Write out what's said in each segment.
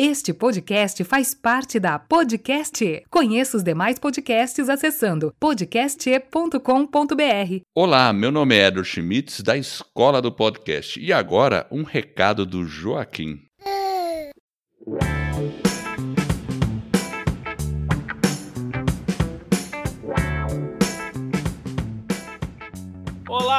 Este podcast faz parte da Podcast. Conheça os demais podcasts acessando podcast.com.br. Olá, meu nome é Edward Schmitz, da Escola do Podcast. E agora, um recado do Joaquim.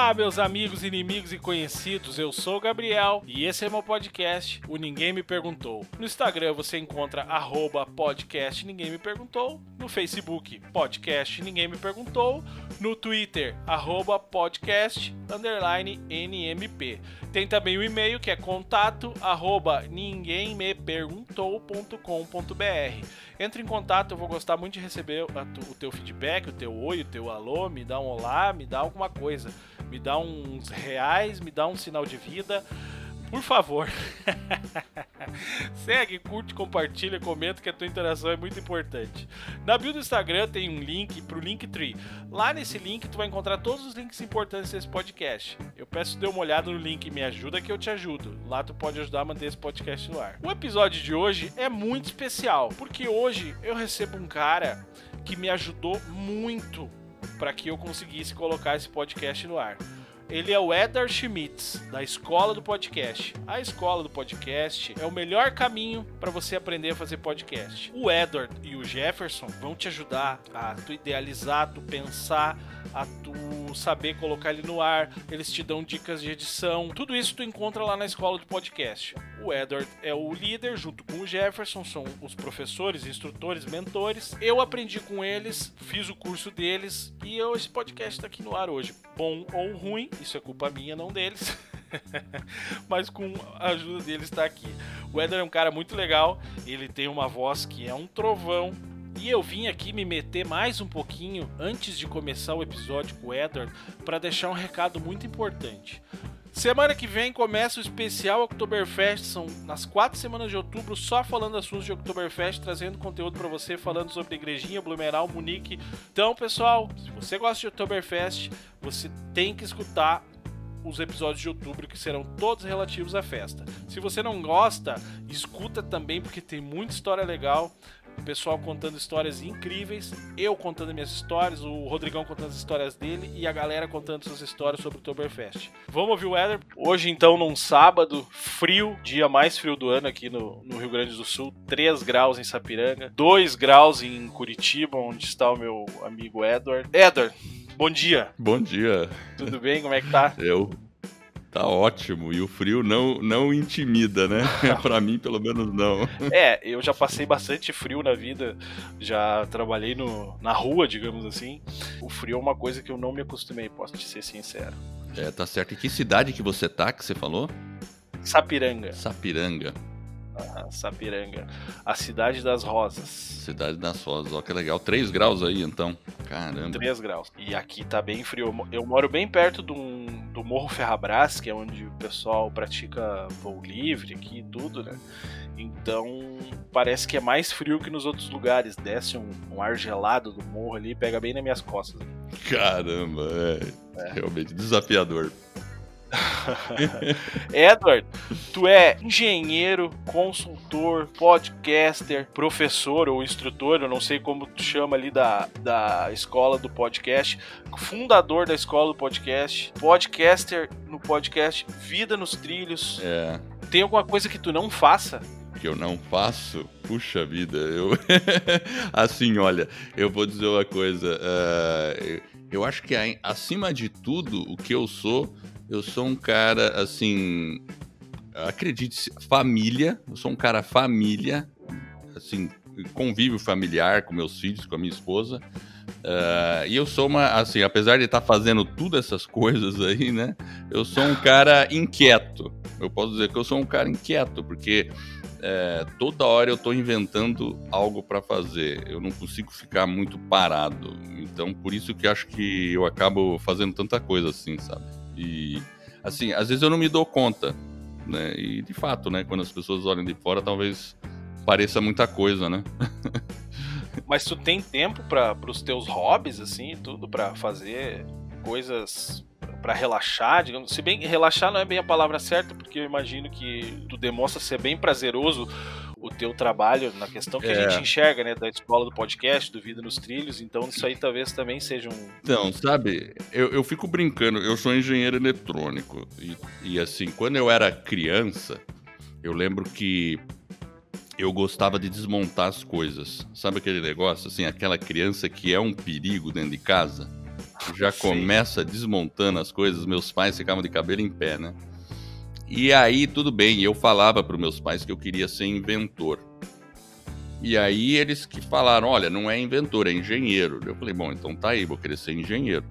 Olá, meus amigos, inimigos e conhecidos. Eu sou o Gabriel e esse é meu podcast, o Ninguém Me Perguntou. No Instagram você encontra arroba podcast Ninguém Me Perguntou, no Facebook podcast Ninguém Me Perguntou, no Twitter arroba podcast underline NMP. Tem também o e-mail que é contato arroba ninguemmeperguntou.com.br. Entre em contato, eu vou gostar muito de receber o teu feedback, o teu oi, o teu alô, me dá um olá, me dá alguma coisa. Me dá uns reais, me dá um sinal de vida. Por favor. Segue, curte, compartilha, comenta que a tua interação é muito importante. Na bio do Instagram tem um link pro Linktree. Lá nesse link tu vai encontrar todos os links importantes desse podcast. Eu peço que dê uma olhada no link e me ajuda que eu te ajudo. Lá tu pode ajudar a manter esse podcast no ar. O episódio de hoje é muito especial, porque hoje eu recebo um cara que me ajudou muito para que eu conseguisse colocar esse podcast no ar. Ele é o Eder Schmitz, da Escola do Podcast. A Escola do Podcast é o melhor caminho para você aprender a fazer podcast. O Edward e o Jefferson vão te ajudar a tu idealizar, a tu pensar, a tu saber colocar ele no ar. Eles te dão dicas de edição. Tudo isso tu encontra lá na Escola do Podcast. O Edward é o líder, junto com o Jefferson, são os professores, instrutores, mentores. Eu aprendi com eles, fiz o curso deles e eu, esse podcast está aqui no ar hoje. Bom ou ruim, isso é culpa minha, não deles. Mas com a ajuda deles está aqui. O Eder é um cara muito legal, ele tem uma voz que é um trovão. E eu vim aqui me meter mais um pouquinho antes de começar o episódio com o Edward para deixar um recado muito importante. Semana que vem começa o especial Oktoberfest. São nas quatro semanas de outubro, só falando assuntos de Oktoberfest, trazendo conteúdo para você, falando sobre Igrejinha, Blumenau, Munique. Então, pessoal, se você gosta de Oktoberfest, você tem que escutar os episódios de outubro que serão todos relativos à festa. Se você não gosta, escuta também porque tem muita história legal o pessoal contando histórias incríveis, eu contando minhas histórias, o Rodrigão contando as histórias dele e a galera contando suas histórias sobre o Oktoberfest. Vamos ouvir o Weather? Hoje, então, num sábado, frio, dia mais frio do ano aqui no, no Rio Grande do Sul, 3 graus em Sapiranga, 2 graus em Curitiba, onde está o meu amigo Edward. Edward, bom dia. Bom dia. Tudo bem? Como é que tá? Eu Tá ótimo. E o frio não, não intimida, né? para mim, pelo menos, não. É, eu já passei bastante frio na vida. Já trabalhei no, na rua, digamos assim. O frio é uma coisa que eu não me acostumei, posso te ser sincero. É, tá certo. E que cidade que você tá, que você falou? Sapiranga. Sapiranga. Sapiranga. A cidade das rosas. Cidade das rosas, ó que legal. 3 graus aí então. Caramba. 3 graus. E aqui tá bem frio. Eu moro bem perto do, do Morro Ferrabras, que é onde o pessoal pratica voo livre aqui e tudo, né? Então parece que é mais frio que nos outros lugares. Desce um, um ar gelado do morro ali e pega bem nas minhas costas. Caramba, é, é. realmente desafiador. Edward, tu é engenheiro, consultor, podcaster, professor ou instrutor, eu não sei como tu chama ali da, da escola do podcast, fundador da escola do podcast, podcaster no podcast Vida nos Trilhos. É. Tem alguma coisa que tu não faça? que eu não faço, puxa vida, eu. assim, olha, eu vou dizer uma coisa. Uh, eu acho que acima de tudo, o que eu sou eu sou um cara, assim. Acredite, família. Eu sou um cara família. Assim, convívio familiar com meus filhos, com a minha esposa. Uh, e eu sou uma, assim, apesar de estar fazendo todas essas coisas aí, né? Eu sou um cara inquieto. Eu posso dizer que eu sou um cara inquieto, porque é, toda hora eu estou inventando algo para fazer. Eu não consigo ficar muito parado. Então, por isso que acho que eu acabo fazendo tanta coisa assim, sabe? E, assim, às vezes eu não me dou conta, né? E, de fato, né? Quando as pessoas olham de fora, talvez pareça muita coisa, né? Mas tu tem tempo para os teus hobbies, assim, tudo, para fazer coisas para relaxar, digamos. Se bem relaxar não é bem a palavra certa, porque eu imagino que tu demonstra ser bem prazeroso o teu trabalho na questão que É. a gente enxerga, né? Da escola do podcast, do Vida nos Trilhos. Então, isso aí talvez também seja um. Então, sabe, eu, eu fico brincando, eu sou engenheiro eletrônico. E, e, assim, quando eu era criança, eu lembro que eu gostava de desmontar as coisas. Sabe aquele negócio, assim, aquela criança que é um perigo dentro de casa? Já Sim. começa desmontando as coisas, meus pais ficavam de cabelo em pé, né? E aí, tudo bem, eu falava para meus pais que eu queria ser inventor. E aí eles que falaram, olha, não é inventor, é engenheiro. Eu falei, bom, então tá aí, vou querer ser engenheiro.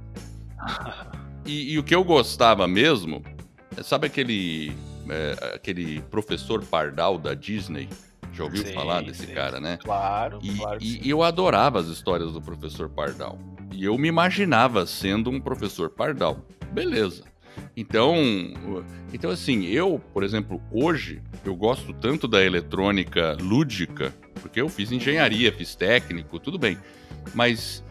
E, e o que eu gostava mesmo, é, sabe aquele, é, aquele professor Pardal da Disney? Já ouviu Sim, falar desse sim. cara, né? Claro, E, claro. e- e eu adorava as histórias do professor Pardal. E eu me imaginava sendo um professor Pardal. Beleza. Então, então assim, eu, por exemplo, hoje eu gosto tanto da eletrônica lúdica, porque eu fiz engenharia, fiz técnico, tudo bem. Mas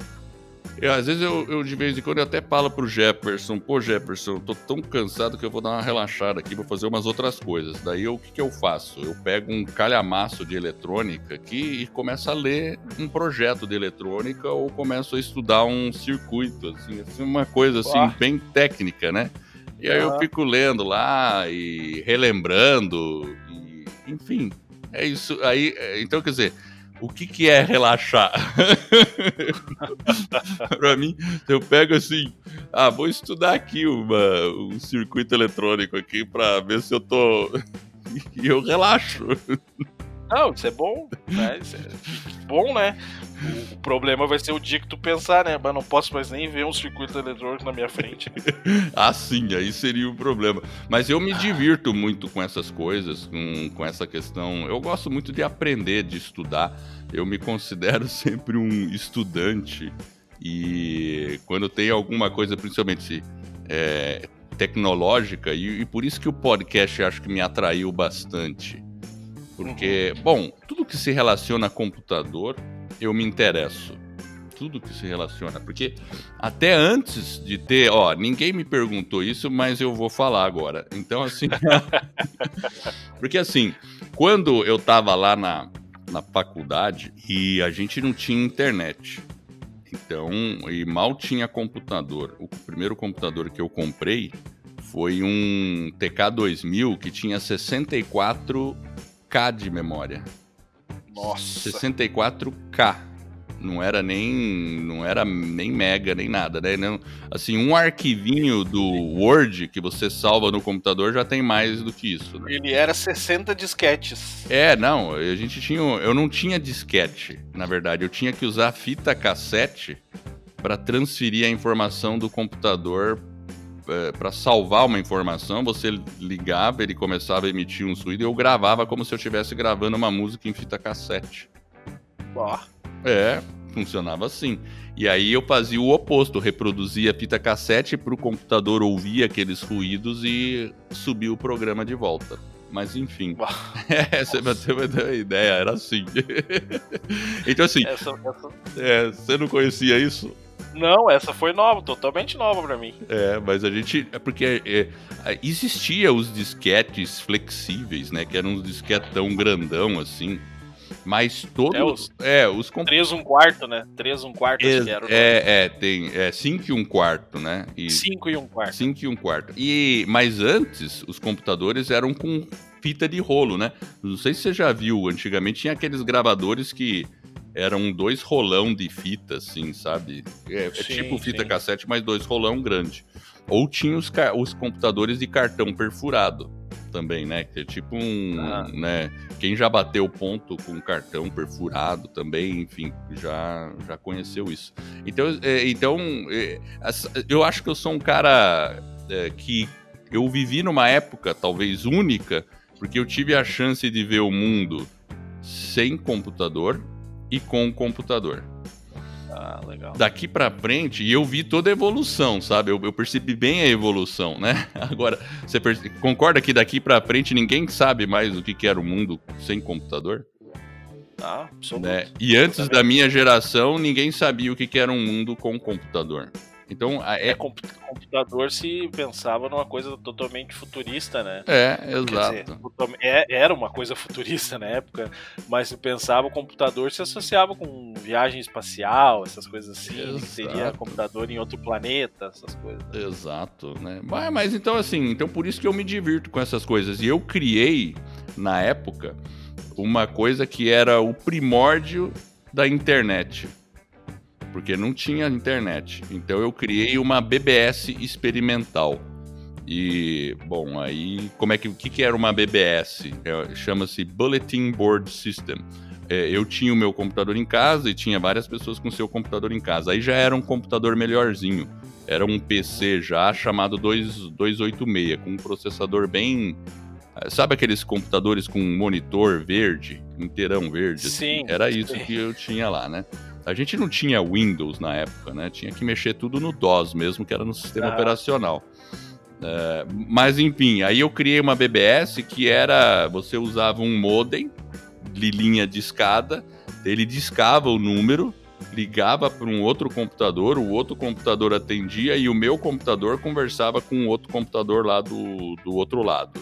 eu, às vezes eu, eu, de vez em quando eu até falo pro Jefferson, pô Jefferson, eu tô tão cansado que eu vou dar uma relaxada aqui, vou fazer umas outras coisas. Daí eu, o que, que eu faço? Eu pego um calhamaço de eletrônica aqui e começo a ler um projeto de eletrônica ou começo a estudar um circuito, assim, assim, uma coisa assim, bem técnica, né? E aí eu fico lendo lá e relembrando, e, enfim, é isso. Aí, é, então, quer dizer, o que, que é relaxar? pra mim, eu pego assim, ah, vou estudar aqui uma, um circuito eletrônico aqui pra ver se eu tô. E eu relaxo. Não, isso é bom, né? Isso é bom, né? O, problema vai ser o dia que tu pensar, né? Mas não posso mais nem ver um circuito eletrônico na minha frente. Ah, sim, aí seria o problema. Mas eu me divirto muito com essas coisas, com, com essa questão. Eu gosto muito de aprender, de estudar. Eu me considero sempre um estudante. E quando tem alguma coisa, principalmente é, tecnológica, e, e por isso que o podcast acho que me atraiu bastante. Porque, bom, tudo que se relaciona a computador, eu me interesso. Tudo que se relaciona. Porque até antes de ter, ó, ninguém me perguntou isso, mas eu vou falar agora. Então, assim. porque, assim, quando eu tava lá na, na faculdade e a gente não tinha internet. Então, e mal tinha computador. O primeiro computador que eu comprei foi um TK2000 que tinha 64K de memória. Nossa. 64K. Não era nem não era nem mega nem nada, né? Não, assim, um arquivinho do Word que você salva no computador já tem mais do que isso, né? Ele era 60 disquetes. É, não, a gente tinha, eu não tinha disquete, na verdade, eu tinha que usar fita cassete para transferir a informação do computador para salvar uma informação, você ligava, ele começava a emitir um ruído e eu gravava como se eu estivesse gravando uma música em fita cassete. Ó, É, funcionava assim. E aí eu fazia o oposto, reproduzia a fita cassete para o computador ouvir aqueles ruídos e subir o programa de volta. Mas enfim. É, você vai ter uma ideia, era assim. então assim, essa, essa- é, você não conhecia isso? Não, essa foi nova, totalmente nova pra mim. É, mas a gente. É porque é, é, existia os disquetes flexíveis, né? Que eram uns disquetes tão grandão assim. Mas todos. É, os- É, os comp- 3 um quarto, né? 3 um quarto, acho que era. É, é, tem. É 5 e um quarto, né? E 5 e um quarto. 5 e um quarto. E, mas antes, os computadores eram com fita de rolo, né? Não sei se você já viu, antigamente tinha aqueles gravadores que eram dois rolão de fita, assim, sabe? É, é Sim, tipo fita sim. cassete, mas dois rolão grande. Ou tinha os, os computadores de cartão perfurado também, né? Que é tipo um, Ah. né? Quem já bateu ponto com cartão perfurado também, enfim, já, já conheceu isso. Então, é, então é, eu acho que eu sou um cara é, que eu vivi numa época talvez única, porque eu tive a chance de ver o mundo sem computador e com computador. Ah, legal. Daqui pra frente, e eu vi toda a evolução, sabe? Eu, eu percebi bem a evolução, né? Agora, você perce- concorda que daqui pra frente ninguém sabe mais o que, que era o mundo sem computador? Ah, absoluto. Né? E antes da minha geração, ninguém sabia o que, que era um mundo com computador. Então, é... é computador se pensava numa coisa totalmente futurista, né? É, exato. Dizer, é, era uma coisa futurista na época, mas se pensava o computador se associava com viagem espacial, essas coisas assim, exato. seria computador em outro planeta, essas coisas. Exato, né? Mas, mas então assim, então por isso que eu me divirto com essas coisas. E eu criei na época uma coisa que era o primórdio da internet porque não tinha internet. Então eu criei uma BBS experimental. E, bom, aí, como é que, o que, que era uma BBS? É, Chama-se Bulletin Board System. É, eu tinha o meu computador em casa e tinha várias pessoas com seu computador em casa. Aí já era um computador melhorzinho. Era um PC já chamado 2, 286, com um processador bem. Sabe aqueles computadores com monitor verde, inteirão verde? Assim? Sim. Era isso que eu tinha lá, né? A gente não tinha Windows na época, né? Tinha que mexer tudo no DOS mesmo, que era no sistema ah. operacional. É, mas enfim, aí eu criei uma BBS que era. Você usava um modem de linha de escada, ele discava o número, ligava para um outro computador, o outro computador atendia e o meu computador conversava com o outro computador lá do, do outro lado.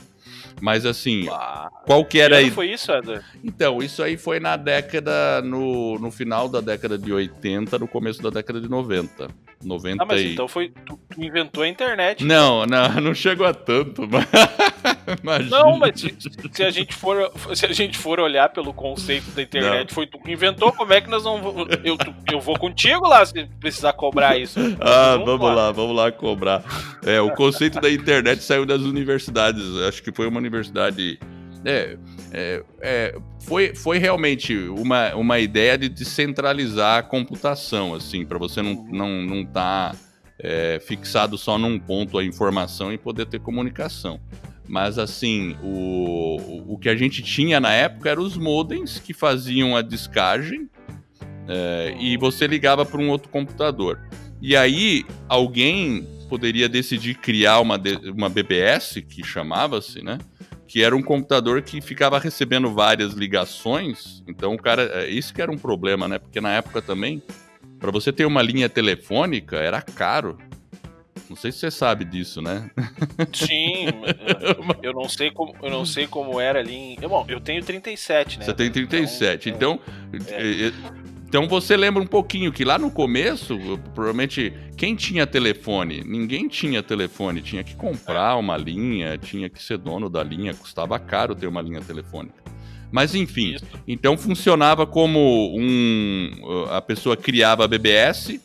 Mas assim, Uau. qual que era aí? foi isso, Eder? Então, isso aí foi na década, no, no final da década de 80, no começo da década de 90. 90 ah, mas e... então foi. Tu, tu, inventou a internet. Não, não, não chegou a tanto. Mas... Não, mas se, se, a gente for, se a gente for olhar pelo conceito da internet, não. foi tu que inventou, como é que nós vamos. Eu, eu vou contigo lá se precisar cobrar isso. Ah, vamos, vamos lá. lá, vamos lá cobrar. É, o conceito da internet saiu das universidades. Acho que foi uma universidade. É, é, é, foi, foi realmente uma, uma ideia de descentralizar a computação, assim, para você não estar não, não tá, é, fixado só num ponto a informação e poder ter comunicação. Mas assim, o, o que a gente tinha na época eram os modems que faziam a descagem é, e você ligava para um outro computador. E aí alguém poderia decidir criar uma, uma BBS, que chamava-se, né? Que era um computador que ficava recebendo várias ligações. Então, o cara. É, isso que era um problema, né? Porque na época também, para você ter uma linha telefônica, era caro. Não sei se você sabe disso, né? Sim, eu não sei como, eu não sei como era ali em... Bom, eu tenho 37, né? Você tem 37. Então, então é. Então você lembra um pouquinho que lá no começo, provavelmente, quem tinha telefone? Ninguém tinha telefone, tinha que comprar uma linha, tinha que ser dono da linha, custava caro ter uma linha telefônica. Mas enfim, então funcionava como um. A pessoa criava a BBS,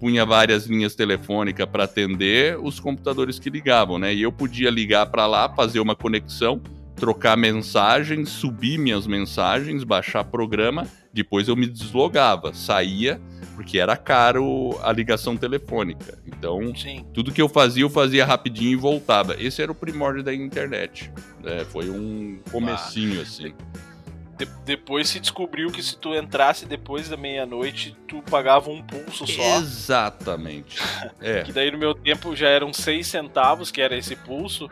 punha várias linhas telefônicas para atender os computadores que ligavam, né? E eu podia ligar para lá, fazer uma conexão trocar mensagens, subir minhas mensagens, baixar programa, depois eu me deslogava, saía, porque era caro a ligação telefônica. Então, Sim. tudo que eu fazia, eu fazia rapidinho e voltava. Esse era o primórdio da internet. É, foi um comecinho, ah. assim. De depois se descobriu que se tu entrasse depois da meia-noite, tu pagava um pulso só. Exatamente. É. que daí no meu tempo já eram seis centavos, que era esse pulso.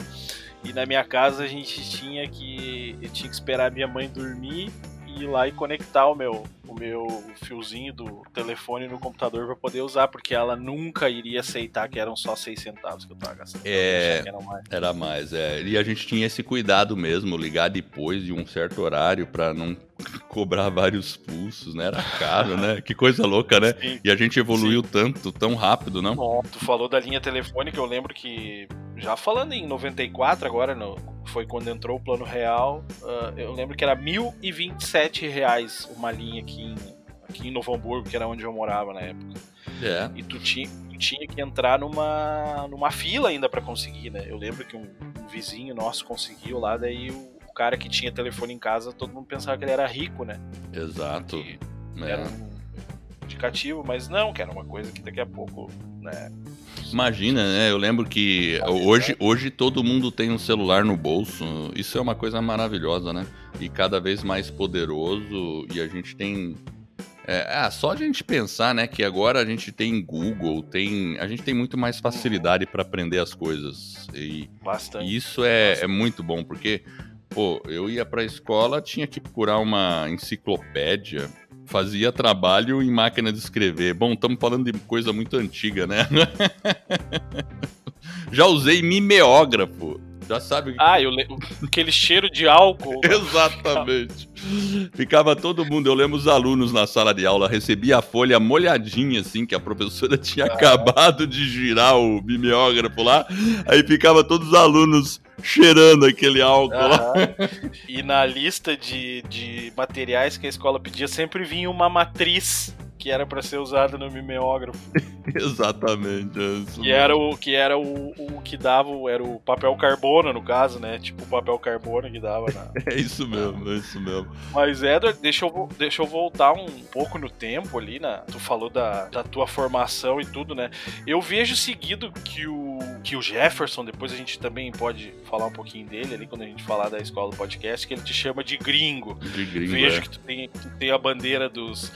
E na minha casa a gente tinha que. Eu tinha que esperar minha mãe dormir e ir lá e conectar o meu, o meu fiozinho do telefone no computador para poder usar, porque ela nunca iria aceitar que eram só 6 centavos que eu tava gastando. É, mais. era mais, é. E a gente tinha esse cuidado mesmo, ligar depois de um certo horário para não cobrar vários pulsos, né? Era caro, né? Que coisa louca, né? Sim. E a gente evoluiu Sim. tanto, tão rápido, não? Bom, tu falou da linha telefônica, eu lembro que já falando em 94 agora, no, foi quando entrou o plano real, uh, eu lembro que era 1.027 reais uma linha aqui em, aqui em Novo Hamburgo, que era onde eu morava na época. É. E tu tinha, tu tinha que entrar numa, numa fila ainda para conseguir, né? Eu lembro que um, um, vizinho nosso conseguiu lá, daí o, o, cara que tinha telefone em casa, todo mundo pensava que ele era rico, né? Exato. É. Era um indicativo, mas não, que era uma coisa que daqui a pouco, né? Imagina, né? Eu lembro que hoje, hoje todo mundo tem um celular no bolso. Isso é uma coisa maravilhosa, né? E cada vez mais poderoso. E a gente tem. É, ah, só a gente pensar, né, que agora a gente tem Google, tem, a gente tem muito mais facilidade para aprender as coisas. E, Bastante. E isso é, é muito bom, porque, pô, eu ia para a escola, tinha que procurar uma enciclopédia fazia trabalho em máquina de escrever. Bom, estamos falando de coisa muito antiga, né? Já usei mimeógrafo. Já sabe. Ah, eu le... aquele cheiro de álcool. Exatamente. Ficava todo mundo, eu lembro os alunos na sala de aula, recebia a folha molhadinha, assim, que a professora tinha ah. acabado de girar o mimeógrafo lá. Aí ficava todos os alunos cheirando aquele álcool lá. E na lista de, de materiais que a escola pedia sempre vinha uma matriz que era para ser usada no mimeógrafo. Exatamente. É que era o que era o, o que dava, era o papel carbono no caso, né? Tipo o papel carbono que dava na... É isso mesmo, é isso mesmo. Mas Edward, deixa eu, deixa eu voltar um pouco no tempo ali, na tu falou da, da tua formação e tudo, né? Eu vejo seguido que o que o Jefferson, depois a gente também pode falar um pouquinho dele ali quando a gente falar da escola do podcast, que ele te chama de gringo. De gringo Vejo é. que tu tem, tu tem a bandeira dos,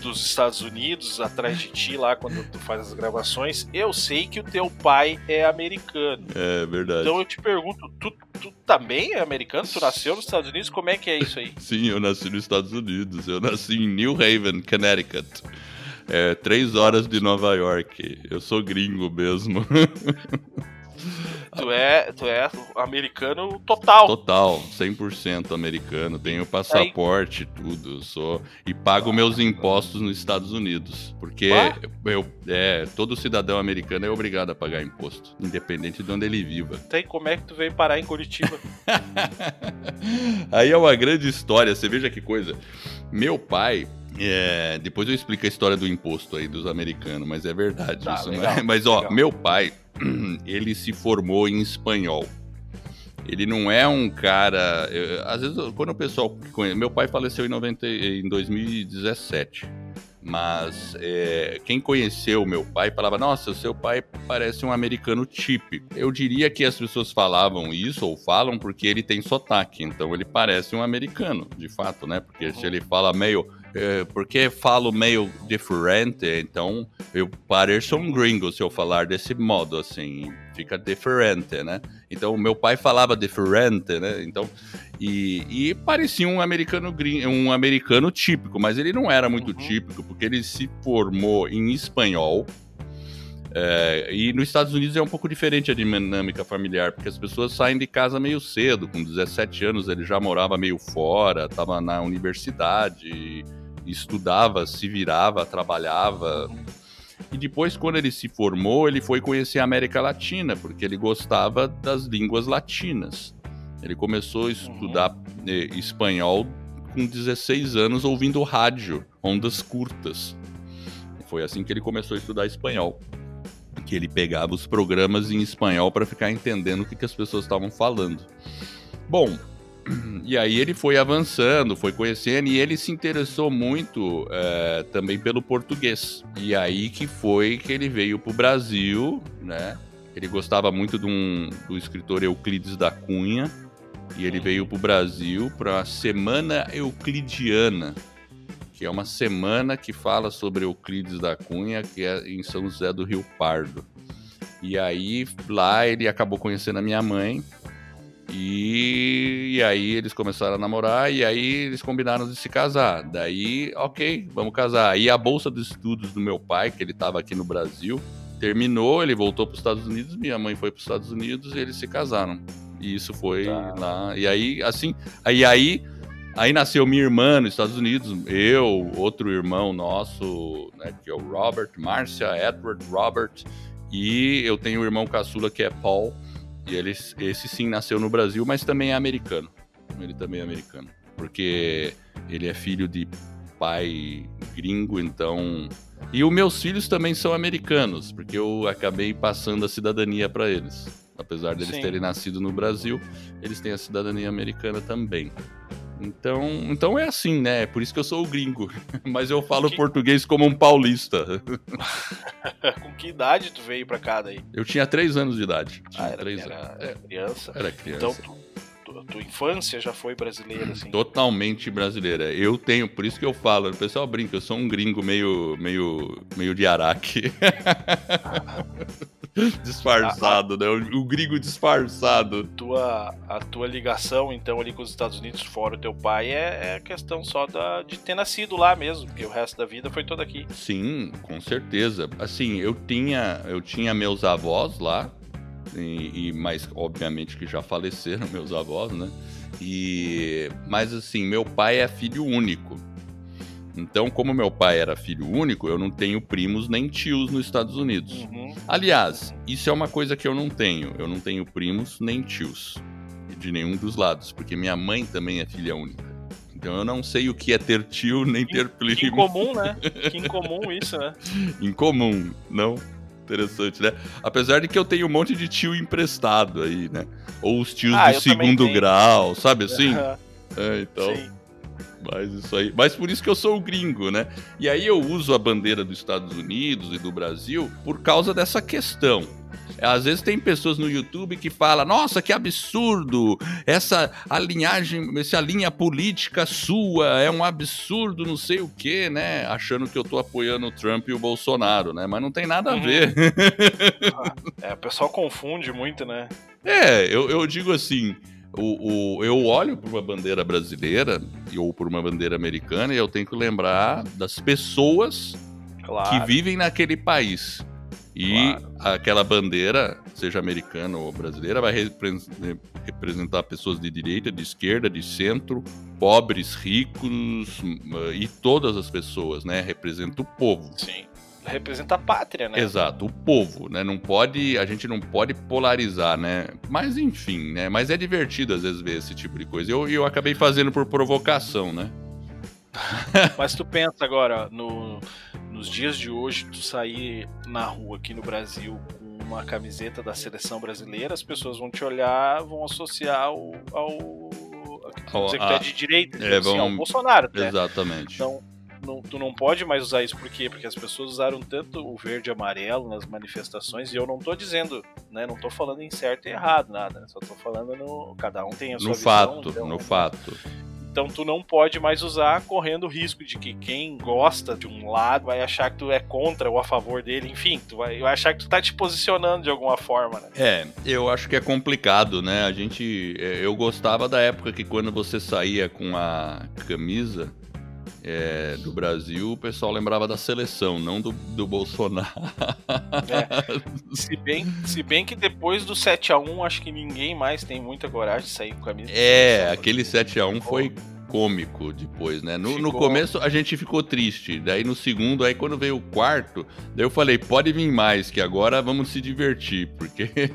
dos Estados Unidos atrás de ti lá quando tu faz as gravações. Eu sei que o teu pai é americano. É verdade. Então eu te pergunto, tu, tu também é americano? Tu nasceu nos Estados Unidos? Como é que é isso aí? Sim, eu nasci nos Estados Unidos. Eu nasci em New Haven, Connecticut. É, três horas de Nova York. Eu sou gringo mesmo. Tu é, tu é americano total. Total, 100% americano. Tenho passaporte, Aí... tudo. Sou e pago meus impostos nos Estados Unidos, porque eu, é, todo cidadão americano é obrigado a pagar imposto, independente de onde ele viva. Tem como é que tu veio parar em Curitiba? Aí é uma grande história. Você veja que coisa. Meu pai, é, depois eu explico a história do imposto aí dos americanos, mas é verdade tá, isso. Legal, mas ó, legal. meu pai, ele se formou em espanhol. Ele não é um cara. Eu, às vezes, quando o pessoal. Meu pai faleceu em, 90, em 2017. Mas é, quem conheceu meu pai falava: Nossa, seu pai parece um americano típico. Eu diria que as pessoas falavam isso ou falam porque ele tem sotaque, então ele parece um americano, de fato, né? Porque se ele fala meio é, porque falo meio diferente, então eu pareço um gringo se eu falar desse modo, assim, fica diferente, né? Então meu pai falava diferente, né? Então e, e parecia um americano gringo, um americano típico, mas ele não era muito uhum. típico porque ele se formou em espanhol. É, e nos Estados Unidos é um pouco diferente a dinâmica familiar, porque as pessoas saem de casa meio cedo, com 17 anos ele já morava meio fora, estava na universidade, estudava, se virava, trabalhava. E depois, quando ele se formou, ele foi conhecer a América Latina, porque ele gostava das línguas latinas. Ele começou a estudar uhum. espanhol com 16 anos, ouvindo rádio, ondas curtas. Foi assim que ele começou a estudar espanhol. Que ele pegava os programas em espanhol para ficar entendendo o que, que as pessoas estavam falando. Bom, e aí ele foi avançando, foi conhecendo, e ele se interessou muito é, também pelo português. E aí que foi que ele veio para o Brasil, né? Ele gostava muito de um, do escritor Euclides da Cunha, e ele veio para o Brasil para a Semana Euclidiana, que é uma semana que fala sobre Euclides da Cunha, que é em São José do Rio Pardo. E aí lá ele acabou conhecendo a minha mãe, e, e, aí eles começaram a namorar e aí eles combinaram de se casar. Daí, ok, vamos casar. E a bolsa de estudos do meu pai, que ele estava aqui no Brasil, terminou, ele voltou para os Estados Unidos, minha mãe foi para os Estados Unidos e eles se casaram. E isso foi tá. lá. E aí, assim, aí aí aí nasceu minha irmã nos Estados Unidos, eu, outro irmão nosso, né, que é o Robert, Márcia, Edward, Robert, e eu tenho um irmão caçula que é Paul. E ele, esse sim nasceu no Brasil, mas também é americano. Ele também é americano. Porque ele é filho de pai gringo, então. E os meus filhos também são americanos, porque eu acabei passando a cidadania para eles. Apesar deles sim. terem nascido no Brasil, eles têm a cidadania americana também. Então, então é assim, né? É por isso que eu sou o gringo. Mas eu falo que... português como um paulista. Com que idade tu veio pra cá daí? Eu tinha três anos de idade. Tinha ah, era, três era, anos. Era criança? Era criança. Então, tu, tua infância já foi brasileira, assim? Totalmente brasileira. Eu tenho, por isso que eu falo, o pessoal brinca, eu sou um gringo meio, meio, meio de araque. disfarçado, né? O, o, gringo disfarçado. Tua, a tua ligação, então, ali com os Estados Unidos, fora o teu pai, é, é questão só da, de ter nascido lá mesmo, porque o resto da vida foi todo aqui. Sim, com certeza. Assim, eu tinha, eu tinha meus avós lá, e, e mas obviamente que já faleceram meus avós, né? E mas assim, meu pai é filho único. Então, como meu pai era filho único, eu não tenho primos nem tios nos Estados Unidos. Uhum. Aliás, isso é uma coisa que eu não tenho. Eu não tenho primos nem tios de nenhum dos lados, porque minha mãe também é filha única. Então eu não sei o que é ter tio nem ter primo. Que incomum, né? Que incomum isso, né? incomum, não? Interessante, né? Apesar de que eu tenho um monte de tio emprestado aí, né? Ou os tios ah, do segundo grau, sabe assim? É, então. Sim. Mas isso aí. Mas por isso que eu sou o gringo, né? E aí eu uso a bandeira dos Estados Unidos e do Brasil por causa dessa questão. Às vezes tem pessoas no YouTube que falam: Nossa, que absurdo! Essa alinhagem, essa linha política sua é um absurdo, não sei o quê, né? Achando que eu tô apoiando o Trump e o Bolsonaro, né? Mas não tem nada a uhum. ver. é, o pessoal confunde muito, né? É, eu, eu digo assim. O, o, eu olho para uma bandeira brasileira ou por uma bandeira americana e eu tenho que lembrar das pessoas claro. que vivem naquele país. E claro. aquela bandeira, seja americana ou brasileira, vai representar pessoas de direita, de esquerda, de centro, pobres, ricos e todas as pessoas, né? Representa o povo. Sim representa a pátria, né? Exato, o povo, né? Não pode, a gente não pode polarizar, né? Mas enfim, né? Mas é divertido às vezes ver esse tipo de coisa. Eu, eu acabei fazendo por provocação, né? Mas tu pensa agora, no, nos dias de hoje, tu sair na rua aqui no Brasil com uma camiseta da seleção brasileira, as pessoas vão te olhar, vão associar ao. ao, ao dizer que tu é de direita, é, assim, vão... ao Bolsonaro, né? Exatamente. Então, não, tu não pode mais usar isso, por quê? Porque as pessoas usaram tanto o verde e amarelo nas manifestações, e eu não tô dizendo, né? Não tô falando em certo e errado, nada, né? Só tô falando no. Cada um tem a sua no visão. Fato, então, no fato. Então tu não pode mais usar correndo o risco de que quem gosta de um lado vai achar que tu é contra ou a favor dele, enfim, tu vai, vai achar que tu tá te posicionando de alguma forma, né? É, eu acho que é complicado, né? A gente. É, eu gostava da época que quando você saía com a camisa é, do Brasil, o pessoal lembrava da seleção, não do, do Bolsonaro. É. Se, bem, se bem que depois do 7x1, acho que ninguém mais tem muita coragem de sair com a camisa. É, aquele 7x1 foi cômico depois, né? No, no, começo a gente ficou triste, daí no segundo, aí quando veio o quarto, daí eu falei, pode vir mais, que agora vamos se divertir, porque...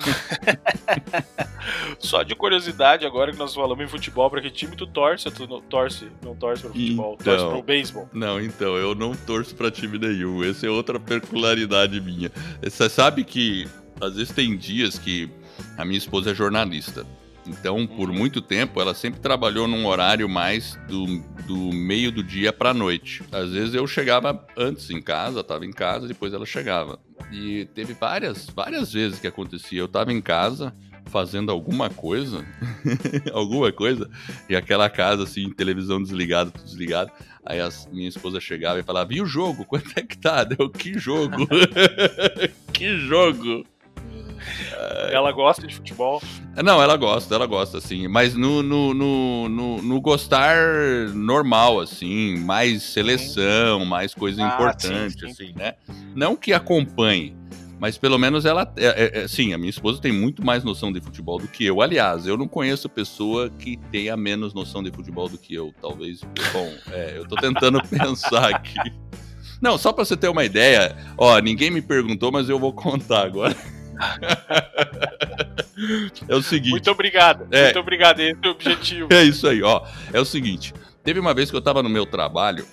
Só de curiosidade, agora que nós falamos em futebol, pra que time tu torce? Tu não torce, não torce pro futebol, então, torce pro beisebol? Não, então, eu não torço pra time nenhum, essa é outra peculiaridade minha. Você sabe que às vezes tem dias que a minha esposa é jornalista, então, por muito tempo, ela sempre trabalhou num horário mais do, do meio do dia para a noite. Às vezes eu chegava antes em casa, estava em casa, depois ela chegava. E teve várias, várias vezes que acontecia. Eu estava em casa fazendo alguma coisa, alguma coisa, e aquela casa assim, televisão desligada, tudo desligado. Aí a minha esposa chegava e falava: "E o jogo? Quanto é que tá?" Deu que jogo? que jogo? Ela gosta de futebol? Não, ela gosta, ela gosta, assim. Mas no, no, no, no, no gostar normal, assim, mais seleção, mais coisa ah, importante, sim, sim. assim, né? Não que acompanhe, mas pelo menos ela. É, é, é, sim, a minha esposa tem muito mais noção de futebol do que eu. Aliás, eu não conheço pessoa que tenha menos noção de futebol do que eu. Talvez. Bom, é, eu tô tentando pensar aqui. Não, só pra você ter uma ideia, ó, ninguém me perguntou, mas eu vou contar agora. é o seguinte. Muito obrigado. É, muito obrigado. Esse é o objetivo. É isso aí, ó. É o seguinte. Teve uma vez que eu tava no meu trabalho.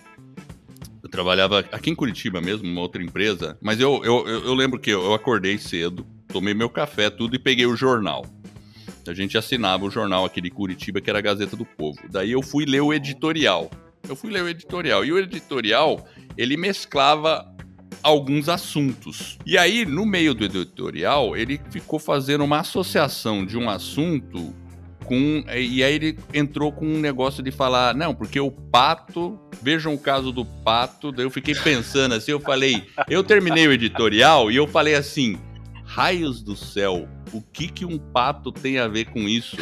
Eu trabalhava aqui em Curitiba mesmo, numa outra empresa. Mas eu, eu, eu lembro que eu acordei cedo, tomei meu café, tudo e peguei o jornal. A gente assinava o jornal aqui de Curitiba, que era a Gazeta do Povo. Daí eu fui ler o editorial. Eu fui ler o editorial. E o editorial, ele mesclava alguns assuntos. E aí, no meio do editorial, ele ficou fazendo uma associação de um assunto com. E aí ele entrou com um negócio de falar, não, porque o pato. Vejam o caso do pato. Daí eu fiquei pensando assim, eu falei. Eu terminei o editorial e eu falei assim. raios do céu, o que que um pato tem a ver com isso?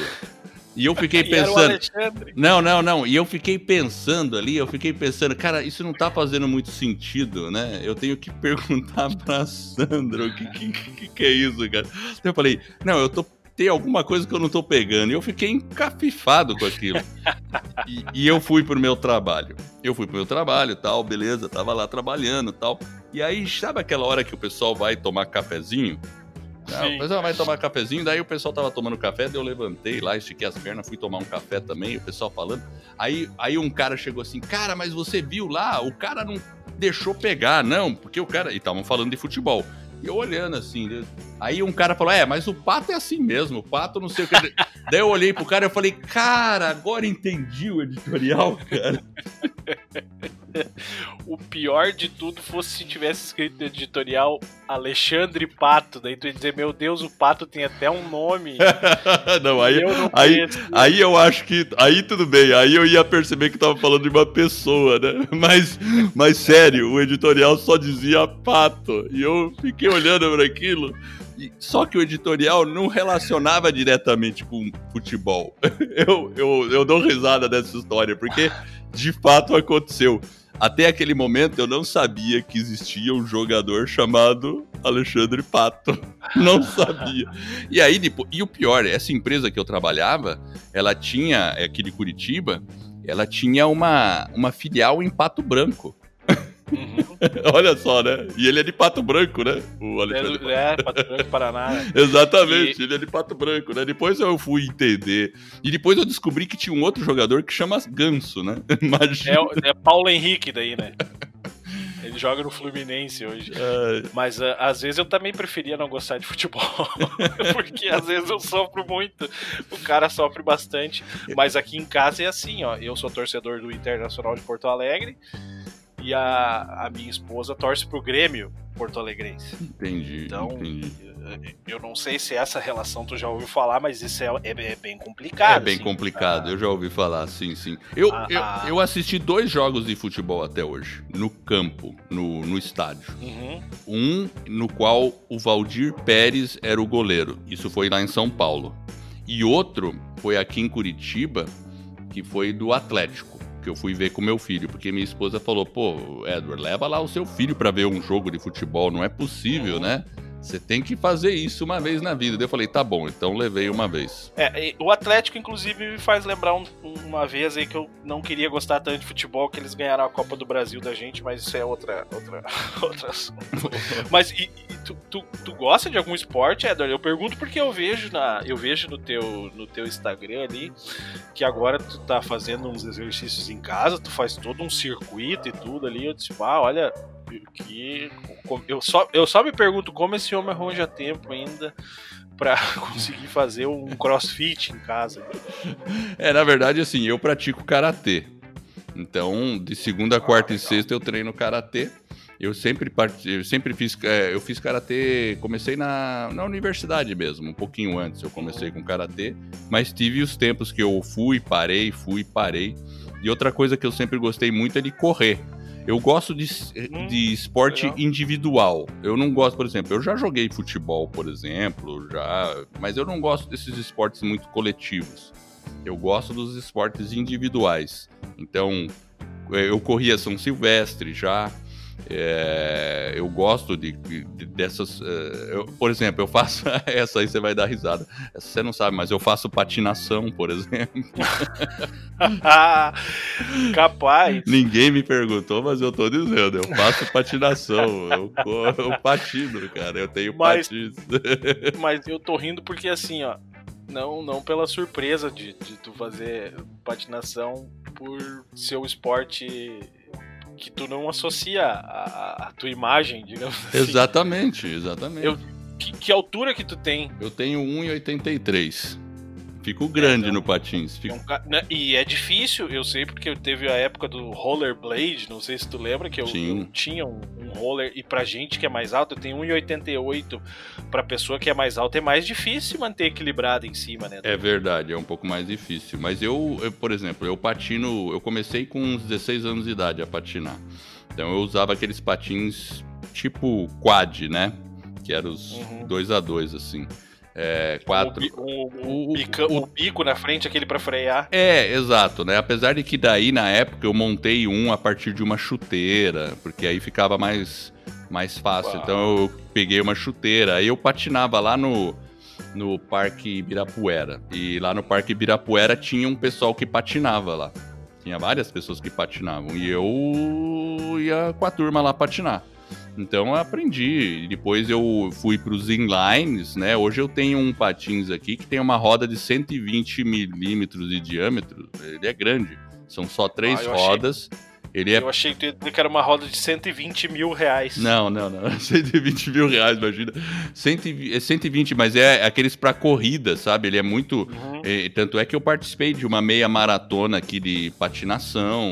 E eu fiquei pensando. Não, não, não. E eu fiquei pensando ali, eu fiquei pensando, cara, isso não tá fazendo muito sentido, né? Eu tenho que perguntar pra Sandra o que, que, que, que é isso, cara. Então eu falei, não, eu tô. Tem alguma coisa que eu não tô pegando. E eu fiquei encafifado com aquilo. e, e eu fui pro meu trabalho. Eu fui pro meu trabalho tal, beleza, tava lá trabalhando tal. E aí, sabe aquela hora que o pessoal vai tomar cafezinho? Sim. o pessoal vai tomar cafezinho, daí o pessoal tava tomando café, daí eu levantei lá, estiquei as pernas, fui tomar um café também, o pessoal falando. Aí, aí um cara chegou assim, cara, mas você viu lá, o cara não deixou pegar, não, porque o cara. E estavam falando de futebol. E eu olhando assim, né? aí um cara falou: É, mas o pato é assim mesmo, o pato não sei o que. daí eu olhei pro cara e falei: Cara, agora entendi o editorial, cara. O pior de tudo fosse se tivesse escrito no editorial Alexandre Pato. Daí tu ia dizer, meu Deus, o Pato tem até um nome. não, aí, eu não aí. Aí eu acho que. Aí tudo bem, aí eu ia perceber que tava falando de uma pessoa, né? Mas, mas sério, o editorial só dizia pato. E eu fiquei olhando para aquilo. Só que o editorial não relacionava diretamente com futebol. Eu, eu, eu dou risada dessa história, porque de fato aconteceu. Até aquele momento eu não sabia que existia um jogador chamado Alexandre Pato. Não sabia. E aí, depois, e o pior, essa empresa que eu trabalhava, ela tinha, é aqui de Curitiba, ela tinha uma, uma filial em Pato Branco. Uhum. Olha só, né? E ele é de Pato Branco, né? O É, Alexandre do- é, Pato Branco, Paraná. né? Exatamente, ele é de Pato Branco, né? Depois eu fui entender. E depois eu descobri que tinha um outro jogador que chama Ganso, né? Imagina. É, é Paulo Henrique daí, né? Ele joga no Fluminense hoje. É, Mas ah, às vezes eu também preferia não gostar de futebol. porque às vezes eu sofro muito. O cara sofre bastante. Mas aqui em casa é assim, ó. Eu sou torcedor do Internacional de Porto Alegre. E a, a minha esposa torce pro Grêmio Porto Alegrense. entendi, Então, entendi. eu não sei se essa relação tu já ouviu falar, mas isso é, é- é bem complicado. É bem assim. complicado, eu já ouvi falar, sim, sim. Eu, Ah, eu, ah. eu assisti dois jogos de futebol até hoje, no campo, no, no estádio. Uhum. Um no qual o Valdir Pérez era o goleiro. Isso foi lá em São Paulo. E outro foi aqui em Curitiba, que foi do Atlético, que eu fui ver com meu filho, porque minha esposa falou: "Pô, Edward, leva lá o seu filho pra ver um jogo de futebol, não é possível, né? Você tem que fazer isso uma vez na vida". Eu falei: "Tá bom, então levei uma vez". É, o Atlético, inclusive, me faz lembrar um- uma vez aí que eu não queria gostar tanto de futebol, que eles ganharam a Copa do Brasil da gente, mas isso é outra, outra, outra. Mas e, e tu, tu, tu gosta de algum esporte, Edward? Eu pergunto porque eu vejo, na, eu vejo no, teu, no teu Instagram ali que agora tu tá fazendo uns exercícios em casa, tu faz todo um circuito e tudo ali. Eu disse, ah, olha, que. Eu só, eu só me pergunto como esse homem arranja tempo ainda pra conseguir fazer um crossfit em casa. É, na verdade, assim, eu pratico karatê. Então, de segunda, Ah, quarta e legal. sexta eu treino karatê. Eu sempre, part... eu sempre fiz, é, eu fiz karatê, comecei na, na universidade mesmo, um pouquinho antes eu comecei com karatê, mas tive os tempos que eu fui, parei, fui, parei. E outra coisa que eu sempre gostei muito é de correr. Eu gosto de, Hum, de esporte legal. individual. Eu não gosto, por exemplo, eu já joguei futebol, por exemplo, já, mas eu não gosto desses esportes muito coletivos. Eu gosto dos esportes individuais. Então, eh, eu corria São Silvestre já. é, eu gosto de, de- dessas. eh, eu- por exemplo, eu faço. Essa aí você vai dar risada. Essa você não sabe, mas eu faço patinação, por exemplo. Capaz. Ninguém me perguntou, mas eu tô dizendo. Eu faço patinação. Eu, eu patino, cara. Eu tenho Mas- patins. Mas eu tô rindo porque assim, ó. Não, não pela surpresa de, de tu fazer patinação por ser um esporte que tu não associa a, a- tua imagem, digamos assim. Exatamente, exatamente. Eu- Que, que altura que tu tem? Eu tenho 1,83. Fico grande então, no patins. É Fico... né, E é difícil, eu sei porque teve a época do rollerblade, não sei se tu lembra, que eu, eu tinha um, um roller, e pra gente que é mais alto, eu tenho 1,88. Pra pessoa que é mais alta é mais difícil manter equilibrado em cima, né? É verdade, é um pouco mais difícil. Mas eu, eu, por exemplo, eu patino. Eu comecei com uns 16 anos de idade a patinar. Então eu usava aqueles patins tipo quad, né? que eram os 2 a 2 assim. É, quatro. O, o, o, o, bico na frente, aquele para frear. É, exato, né? Apesar de que daí, na época, eu montei um a partir de uma chuteira, porque aí ficava mais, mais fácil. Uau. Então eu peguei uma chuteira. Aí eu patinava lá no, no Parque Ibirapuera. E lá no Parque Ibirapuera tinha um pessoal que patinava lá. Tinha várias pessoas que patinavam. E eu ia com a turma lá patinar. Então eu aprendi. Depois eu fui para os inlines, né? Hoje eu tenho um patins aqui que tem uma roda de 120 milímetros de diâmetro. Ele é grande. São só três ah, rodas. Achei... Ele é... Eu achei que era uma roda de 120 mil reais. Não, não, não. 120 mil reais, imagina. 120, é 120, mas é aqueles para corrida, sabe? Ele é muito. Uhum. É, tanto é que eu participei de uma meia maratona aqui de patinação.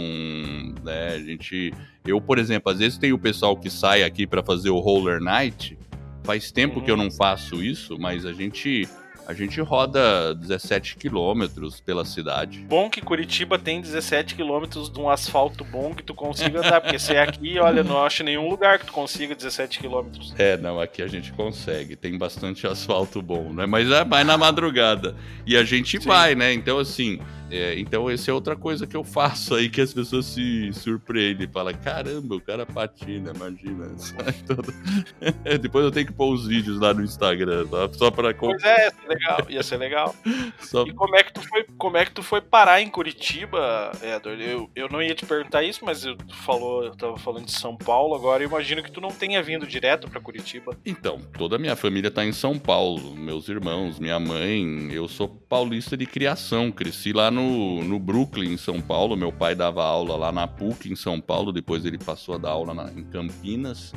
Né? A gente. Eu, por exemplo, às vezes tem o pessoal que sai aqui para fazer o Roller Night. Faz tempo uhum. que eu não faço isso, mas a gente a gente roda 17 quilômetros pela cidade. Bom que Curitiba tem 17 quilômetros de um asfalto bom que tu consiga andar, porque se é aqui, olha, não acho nenhum lugar que tu consiga 17 quilômetros. É, não, aqui a gente consegue, tem bastante asfalto bom, né? Mas é, vai na madrugada. E a gente Sim. vai, né? Então, assim, é, então, essa é outra coisa que eu faço aí que as pessoas se surpreendem. Falam, caramba, o cara patina, imagina. Todo... Depois eu tenho que pôr os vídeos lá no Instagram, tá? só pra... Pois é, ia ser legal. Ia ser legal. Só... E como é, que tu foi, como é que tu foi parar em Curitiba, Edward? Eu, eu não ia te perguntar isso, mas eu, tu falou, eu tava falando de São Paulo agora. Eu imagino que tu não tenha vindo direto pra Curitiba. Então, toda a minha família tá em São Paulo. Meus irmãos, minha mãe. Eu sou paulista de criação. Cresci lá no, no Brooklyn, em São Paulo. Meu pai dava aula lá na PUC, em São Paulo. Depois ele passou a dar aula na, em Campinas.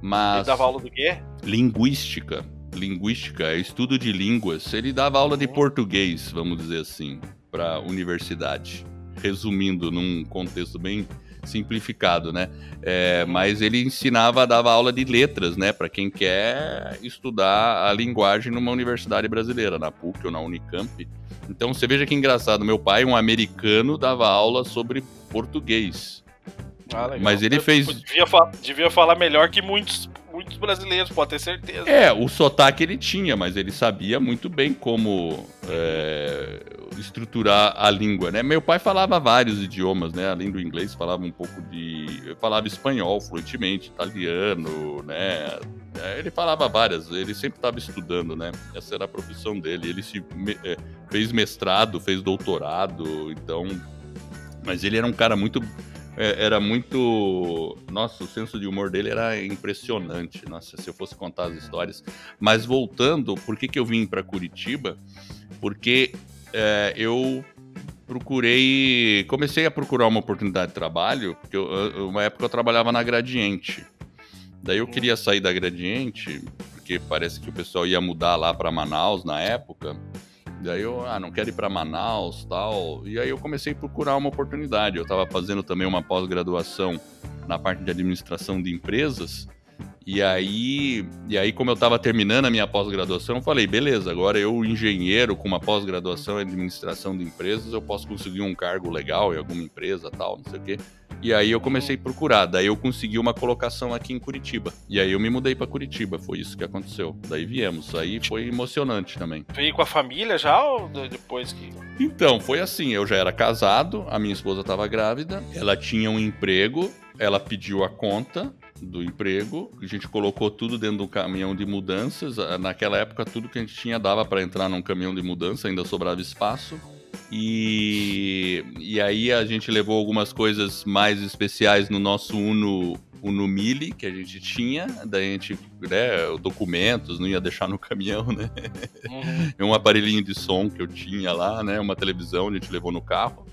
Mas... Ele dava aula do quê? Linguística. Linguística é estudo de línguas. Ele dava aula de uhum. português, vamos dizer assim, para universidade. Resumindo, num contexto bem simplificado, né? É, mas ele ensinava, dava aula de letras, né? Para quem quer estudar a linguagem numa universidade brasileira, na PUC ou na Unicamp. Então você veja que engraçado, meu pai, um americano, dava aula sobre português. Ah, mas ele fez. Devia, devia falar melhor que muitos muitos brasileiros, pode ter certeza. É, o sotaque ele tinha, mas ele sabia muito bem como é, estruturar a língua, né? Meu pai falava vários idiomas, né? Além do inglês, falava um pouco de... falava espanhol fluentemente, italiano, né? É, ele falava várias, ele sempre estava estudando, né? Essa era a profissão dele. Ele se é, fez mestrado, fez doutorado, então... Mas ele era um cara muito é, era muito. Nossa, o senso de humor dele era impressionante. Nossa, se eu fosse contar as histórias. Mas voltando, por que, que eu vim para Curitiba? Porque é, eu procurei. Comecei a procurar uma oportunidade de trabalho, porque eu, uma época eu trabalhava na Gradiente. Daí eu queria sair da Gradiente, porque parece que o pessoal ia mudar lá para Manaus na época. Daí eu, ah, não quero ir para Manaus, tal. E aí eu comecei a procurar uma oportunidade. Eu estava fazendo também uma pós-graduação na parte de administração de empresas. E aí, e aí como eu estava terminando a minha pós-graduação, eu falei, beleza, agora eu, engenheiro com uma pós-graduação em administração de empresas, eu posso conseguir um cargo legal em alguma empresa, tal, não sei o quê. E aí eu comecei a procurar, daí eu consegui uma colocação aqui em Curitiba. E aí eu me mudei para Curitiba, foi isso que aconteceu. Daí viemos, aí foi emocionante também. Veio com a família já ou depois que Então, foi assim, eu já era casado, a minha esposa estava grávida, ela tinha um emprego, ela pediu a conta do emprego, a gente colocou tudo dentro do caminhão de mudanças. Naquela época tudo que a gente tinha dava para entrar num caminhão de mudança, ainda sobrava espaço. E, e aí a gente levou algumas coisas mais especiais no nosso Uno, Uno Mille que a gente tinha, daí a gente, né, documentos, não ia deixar no caminhão, né? Uhum. um aparelhinho de som que eu tinha lá, né? Uma televisão, a gente levou no carro.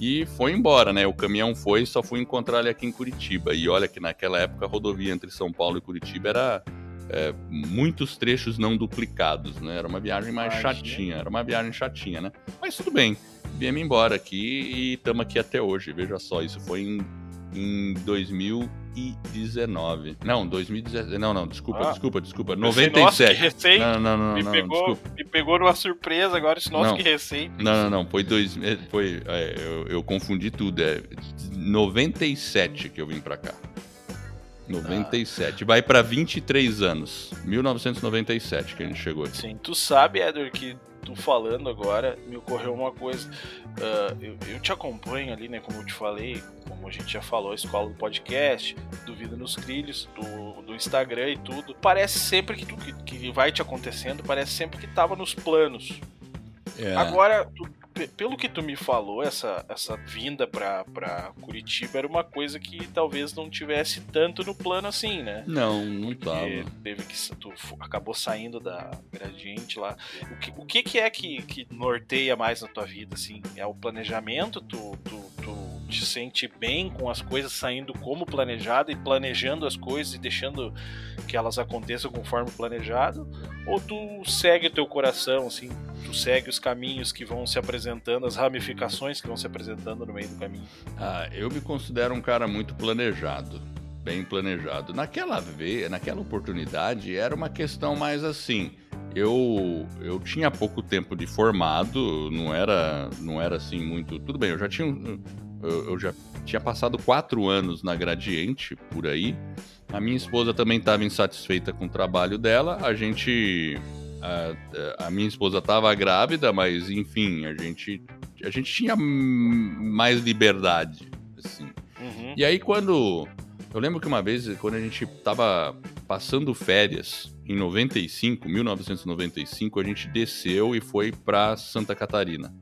E foi embora, né? O caminhão foi, só fui encontrar ele aqui em Curitiba. E olha que naquela época a rodovia entre São Paulo e Curitiba era é, muitos trechos não duplicados, né? Era uma viagem mais chatinha, era uma viagem chatinha, né? Mas tudo bem, viemos embora aqui e estamos aqui até hoje. Veja só, isso foi em, em 2019. Não, 2017. Não, não, desculpa, ah, desculpa, desculpa. 97. Nossa, que recém. Não, não, não, me, não, pegou, me pegou numa surpresa agora, esse nosso não, que recém. Não, não, não, foi dois, é, foi, é, eu, eu confundi tudo. É 97 que eu vim pra cá. 97. Vai para 23 anos. 1997 que a gente chegou aqui. Sim, tu sabe, Edward, que tu falando agora, me ocorreu uma coisa. Uh, eu, eu, te acompanho ali, né? Como eu te falei, como a gente já falou, a escola do podcast, do Vida nos Trilhos, do, do Instagram e tudo. Parece sempre que, tu, que, que vai te acontecendo, parece sempre que tava nos planos. É. Agora, tu, pelo que tu me falou, essa, essa vinda pra, pra Curitiba era uma coisa que talvez não tivesse tanto no plano assim, né? Não, não tava. Teve que tu acabou saindo da gradiente lá. O que, o que, que é que, que norteia mais na tua vida, assim? É o planejamento? Tu, tu, tu te sente bem com as coisas saindo como planejado e planejando as coisas e deixando que elas aconteçam conforme planejado? Ou tu segue o teu coração, assim, tu segue os caminhos que vão se apresentando, as ramificações que vão se apresentando no meio do caminho? Ah, eu me considero um cara muito planejado. Bem planejado. Naquela vez, naquela oportunidade, era uma questão mais assim. Eu, eu tinha pouco tempo de formado, não era, não era assim muito. Tudo bem, eu já tinha eu, eu já tinha passado quatro anos na Gradiente, por aí. A minha esposa também estava insatisfeita com o trabalho dela. A gente. A, a minha esposa estava grávida, mas enfim, a gente, a gente tinha mais liberdade. Assim. Uhum. E aí, quando. Eu lembro que uma vez, quando a gente estava passando férias, em 95, 1995, a gente desceu e foi para Santa Catarina.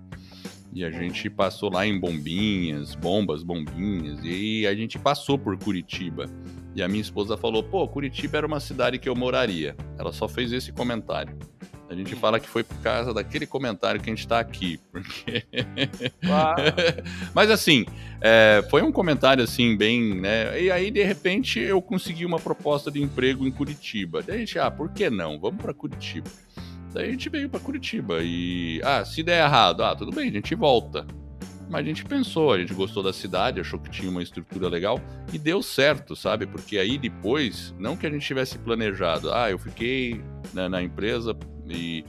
E a gente passou lá em Bombinhas, Bombas, Bombinhas, e a gente passou por Curitiba. E a minha esposa falou: pô, Curitiba era uma cidade que eu moraria. Ela só fez esse comentário. A gente fala que foi por causa daquele comentário que a gente está aqui. Porque... Mas assim, é, foi um comentário assim, bem, né? E aí, de repente, eu consegui uma proposta de emprego em Curitiba. Daí a gente, ah, por que não? Vamos para Curitiba. Daí a gente veio para Curitiba e, ah, se der errado, ah, tudo bem, a gente volta. Mas a gente pensou, a gente gostou da cidade, achou que tinha uma estrutura legal e deu certo, sabe? Porque aí depois, não que a gente tivesse planejado, ah, eu fiquei né, na empresa e,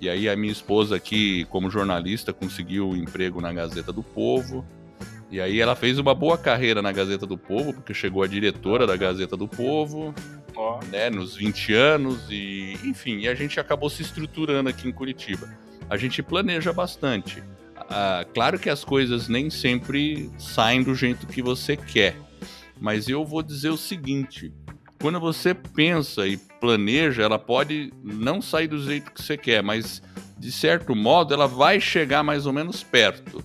e aí a minha esposa aqui, como jornalista, conseguiu um emprego na Gazeta do Povo. E aí ela fez uma boa carreira na Gazeta do Povo, porque chegou a diretora da Gazeta do Povo oh. né, nos 20 anos e, enfim, e a gente acabou se estruturando aqui em Curitiba. A gente planeja bastante. Ah, claro que as coisas nem sempre saem do jeito que você quer, mas eu vou dizer o seguinte: quando você pensa e planeja, ela pode não sair do jeito que você quer, mas de certo modo ela vai chegar mais ou menos perto.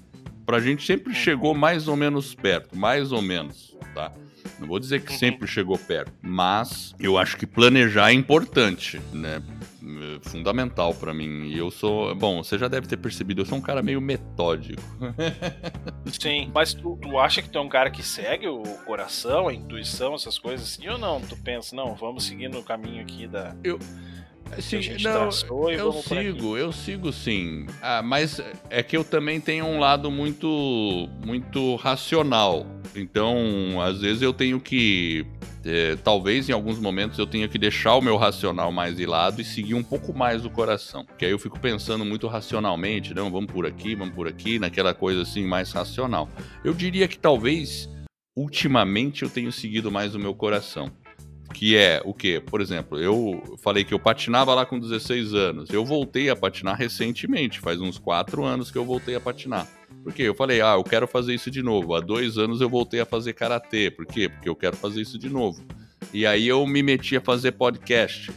Pra gente sempre chegou mais ou menos perto, mais ou menos, tá? Não vou dizer que uhum. sempre chegou perto, mas eu acho que planejar é importante, né? É fundamental para mim. E eu sou. Bom, você já deve ter percebido, eu sou um cara meio metódico. Sim, mas tu, tu acha que tu é um cara que segue o coração, a intuição, essas coisas assim, ou não? Tu pensa, não, vamos seguir no caminho aqui da. Eu. Sim, não, eu sigo, eu sigo sim. Ah, mas é que eu também tenho um lado muito, muito racional. Então, às vezes eu tenho que, é, talvez em alguns momentos eu tenha que deixar o meu racional mais de lado e seguir um pouco mais o coração. Porque aí eu fico pensando muito racionalmente, não, vamos por aqui, vamos por aqui, naquela coisa assim mais racional. Eu diria que talvez ultimamente eu tenho seguido mais o meu coração. Que é o quê? Por exemplo, eu falei que eu patinava lá com 16 anos. Eu voltei a patinar recentemente, faz uns 4 anos que eu voltei a patinar. Por quê? Eu falei, ah, eu quero fazer isso de novo. Há dois anos eu voltei a fazer karatê. Por quê? Porque eu quero fazer isso de novo. E aí eu me meti a fazer podcast.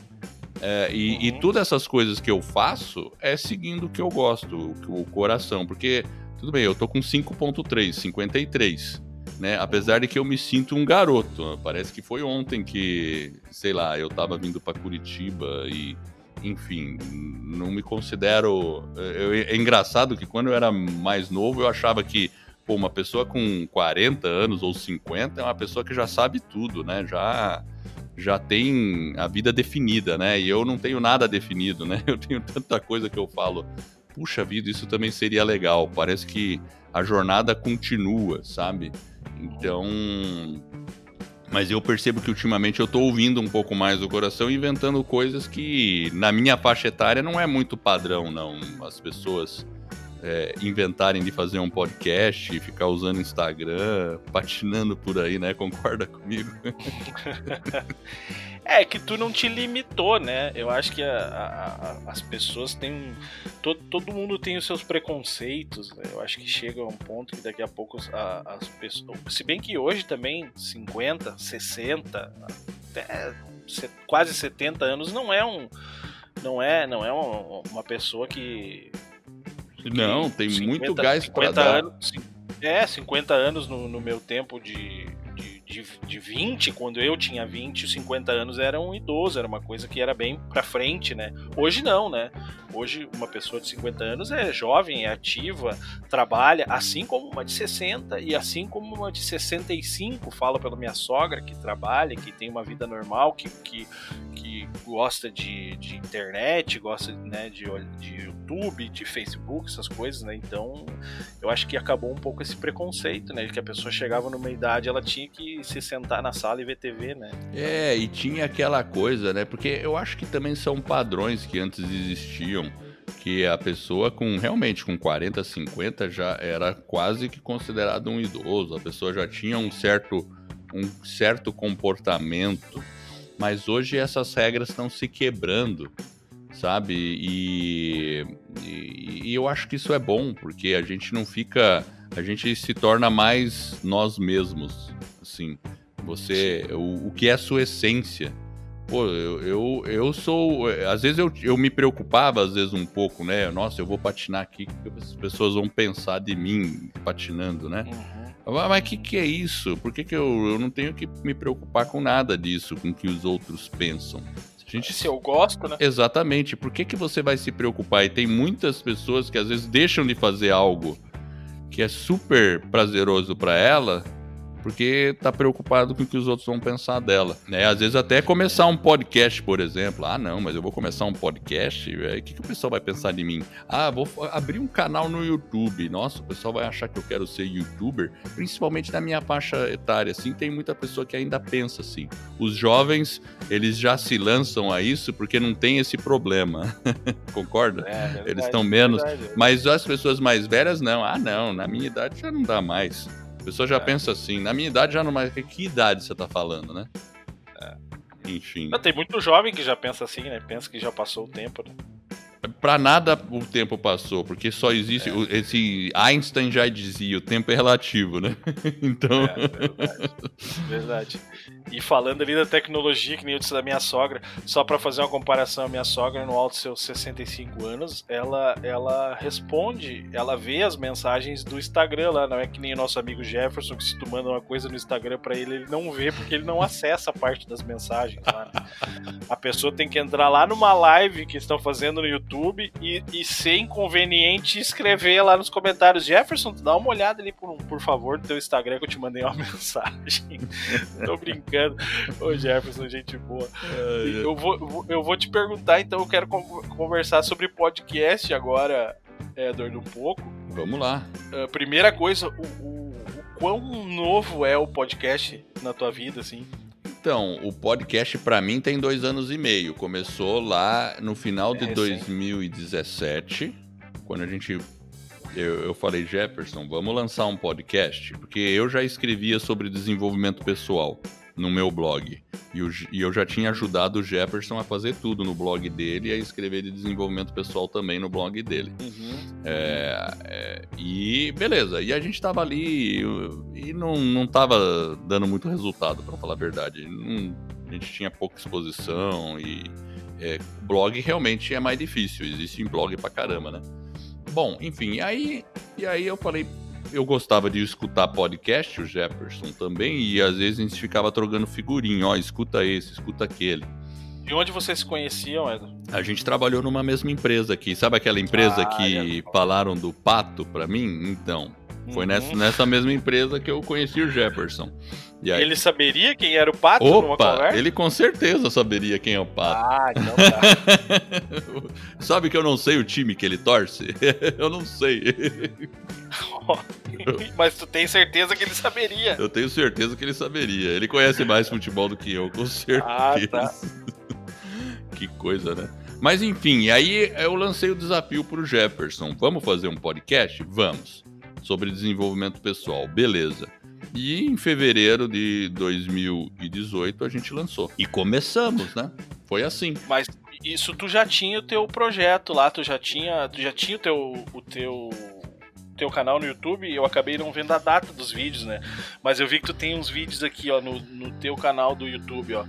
É, e, uhum. e todas essas coisas que eu faço é seguindo o que eu gosto, o, o coração. Porque, tudo bem, eu tô com 5.3, 53 né? Apesar de que eu me sinto um garoto. Parece que foi ontem que, sei lá, eu tava vindo para Curitiba e, enfim, não me considero. Eu, é engraçado que quando eu era mais novo eu achava que pô, uma pessoa com 40 anos ou 50 é uma pessoa que já sabe tudo, né? Já já tem a vida definida, né? E eu não tenho nada definido, né? Eu tenho tanta coisa que eu falo, puxa vida, isso também seria legal. Parece que a jornada continua, sabe? Então. Mas eu percebo que ultimamente eu tô ouvindo um pouco mais o coração inventando coisas que na minha faixa etária não é muito padrão, não. As pessoas é, inventarem de fazer um podcast, ficar usando Instagram, patinando por aí, né? Concorda comigo? é que tu não te limitou, né? Eu acho que a, a, as pessoas têm. Todo, todo mundo tem os seus preconceitos. Né? Eu acho que chega um ponto que daqui a pouco as pessoas. Se bem que hoje também, 50, 60, até quase 70 anos não é um. Não é, não é uma, uma pessoa que não, tem 50, muito gás para dar. Anos, é, 50 anos no, no meu tempo de, de, de, de 20, quando eu tinha 20, os 50 anos era um idoso, era uma coisa que era bem pra frente, né? Hoje não, né? Hoje uma pessoa de 50 anos é jovem, é ativa, trabalha, assim como uma de 60 e assim como uma de 65, falo pela minha sogra que trabalha, que tem uma vida normal, que, que, que gosta de, de internet, gosta né, de, de YouTube, de Facebook, essas coisas, né? Então eu acho que acabou um pouco esse preconceito, né? Que a pessoa chegava numa idade, ela tinha que se sentar na sala e ver TV, né? É, e tinha aquela coisa, né? Porque eu acho que também são padrões que antes existiam que a pessoa com realmente com 40, 50 já era quase que considerado um idoso, a pessoa já tinha um certo um certo comportamento, mas hoje essas regras estão se quebrando, sabe? E, e, e, eu acho que isso é bom, porque a gente não fica, a gente se torna mais nós mesmos, assim. Você, o, o que é a sua essência? Pô, eu, eu, eu sou. Às vezes eu, eu me preocupava, às vezes um pouco, né? Nossa, eu vou patinar aqui, as pessoas vão pensar de mim patinando, né? Uhum. Mas o que, que é isso? Por que, que eu, eu não tenho que me preocupar com nada disso, com o que os outros pensam? Se, gente... Se eu gosto, né? Exatamente. Por que, que você vai se preocupar? E tem muitas pessoas que às vezes deixam de fazer algo que é super prazeroso para ela porque tá preocupado com o que os outros vão pensar dela, né? Às vezes até começar um podcast, por exemplo. Ah, não, mas eu vou começar um podcast, o que, que o pessoal vai pensar de mim? Ah, vou abrir um canal no YouTube. Nossa, o pessoal vai achar que eu quero ser youtuber, principalmente na minha faixa etária, assim, tem muita pessoa que ainda pensa assim. Os jovens, eles já se lançam a isso porque não tem esse problema. Concorda? É, é verdade, eles estão menos, verdade, é mas as pessoas mais velhas não. Ah, não, na minha idade já não dá mais. A pessoa já é. pensa assim, na minha idade já não mais. Que idade você tá falando, né? É. Enfim. Não, tem muito jovem que já pensa assim, né? Pensa que já passou o tempo, né? Para nada o tempo passou, porque só existe. É. Esse Einstein já dizia: o tempo é relativo, né? então. É, verdade. verdade. E falando ali da tecnologia, que nem eu disse da minha sogra, só para fazer uma comparação, a minha sogra, no alto dos seus 65 anos, ela, ela responde, ela vê as mensagens do Instagram lá, não é que nem o nosso amigo Jefferson, que se tu manda uma coisa no Instagram para ele, ele não vê, porque ele não acessa a parte das mensagens lá. Né? A pessoa tem que entrar lá numa live que estão fazendo no YouTube e, e ser inconveniente escrever lá nos comentários, Jefferson, dá uma olhada ali, por, por favor, no teu Instagram que eu te mandei uma mensagem. Tô brincando. Ô Jefferson, gente boa. Eu vou, eu vou te perguntar, então, eu quero conversar sobre podcast agora, Edward, um pouco. Vamos lá. Uh, primeira coisa, o, o, o quão novo é o podcast na tua vida, assim? Então, o podcast para mim tem dois anos e meio. Começou lá no final de é 2017, quando a gente eu, eu falei, Jefferson, vamos lançar um podcast, porque eu já escrevia sobre desenvolvimento pessoal no meu blog. E, o, e, eu já tinha ajudado o Jefferson a fazer tudo no blog dele e a escrever de desenvolvimento pessoal também no blog dele. Uhum. É, é, e beleza, e a gente tava ali e não, não tava dando muito resultado, para falar a verdade. Não, a gente tinha pouca exposição e é, blog realmente é mais difícil. Existe blog pra caramba, né? Bom, enfim, aí, e aí eu falei, eu gostava de escutar podcast, o Jefferson também, e às vezes a gente ficava trocando figurinha, ó, escuta esse, escuta aquele. De onde vocês se conheciam, Edu? A gente trabalhou numa mesma empresa aqui. Sabe aquela empresa ah, que é. falaram do pato para mim? Então, foi uhum. nessa, nessa mesma empresa que eu conheci o Jefferson. E aí... Ele saberia quem era o pato Opa, ele com certeza saberia quem é o pato. Ah, então tá. Sabe que eu não sei o time que ele torce? eu não sei. Mas tu tem certeza que ele saberia. Eu tenho certeza que ele saberia. Ele conhece mais futebol do que eu, com certeza. Ah, tá. que coisa, né? Mas enfim, aí eu lancei o desafio pro Jefferson. Vamos fazer um podcast? Vamos. Sobre desenvolvimento pessoal. Beleza. E em fevereiro de 2018 a gente lançou. E começamos, né? Foi assim. Mas isso tu já tinha o teu projeto lá, tu já tinha, tu já tinha o teu, o teu teu canal no YouTube, eu acabei não vendo a data dos vídeos, né? Mas eu vi que tu tem uns vídeos aqui, ó, no, no teu canal do YouTube, ó.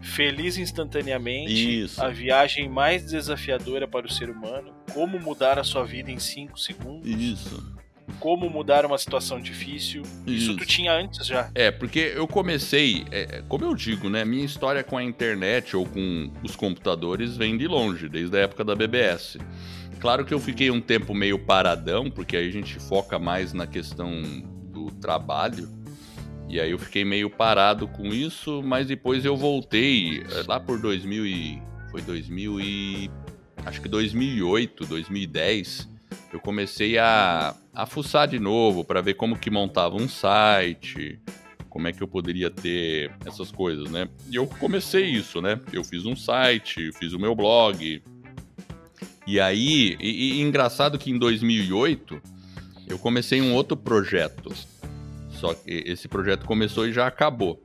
Feliz instantaneamente, Isso. a viagem mais desafiadora para o ser humano, como mudar a sua vida em 5 segundos, Isso. como mudar uma situação difícil. Isso, Isso. tu tinha antes já. É, porque eu comecei, é, como eu digo, né? Minha história com a internet ou com os computadores vem de longe, desde a época da BBS. Claro que eu fiquei um tempo meio paradão, porque aí a gente foca mais na questão do trabalho. E aí eu fiquei meio parado com isso, mas depois eu voltei é, lá por 2000 e foi 2000 e acho que 2008, 2010. Eu comecei a, a fuçar de novo para ver como que montava um site, como é que eu poderia ter essas coisas, né? E eu comecei isso, né? Eu fiz um site, fiz o meu blog. E aí, e, e engraçado que em 2008 eu comecei um outro projeto. Só que esse projeto começou e já acabou.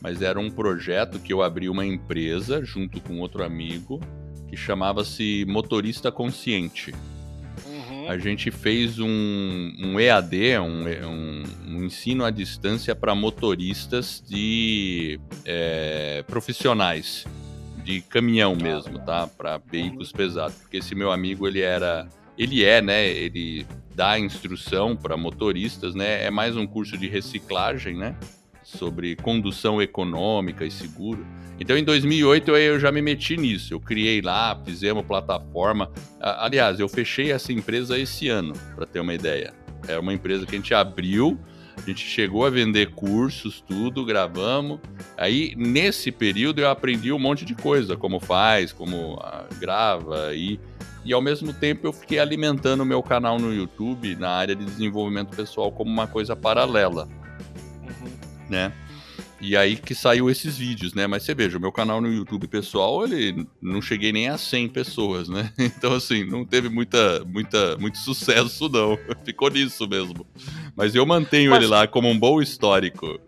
Mas era um projeto que eu abri uma empresa junto com outro amigo que chamava-se Motorista Consciente. Uhum. A gente fez um, um EAD, um, um- um ensino à distância para motoristas de é, profissionais, de caminhão mesmo, tá? Para veículos pesados. Porque esse meu amigo, ele era. Ele é, né? Ele dá instrução para motoristas, né? É mais um curso de reciclagem, né? Sobre condução econômica e seguro. Então, em 2008, eu, já me meti nisso. Eu criei lá, fizemos plataforma. Aliás, eu fechei essa empresa esse ano, para ter uma ideia. É uma empresa que a gente abriu, a gente chegou a vender cursos, tudo, gravamos. Aí, nesse período, eu aprendi um monte de coisa, como faz, como ah, grava e e ao mesmo tempo eu fiquei alimentando o meu canal no YouTube na área de desenvolvimento pessoal como uma coisa paralela, Uhum. né? E aí que saiu esses vídeos, né? Mas você veja, o meu canal no YouTube pessoal, ele não cheguei nem a 100 pessoas, né? Então assim, não teve muita, muita, muito sucesso não. Ficou nisso mesmo. Mas eu mantenho Mas- ele lá como um bom histórico.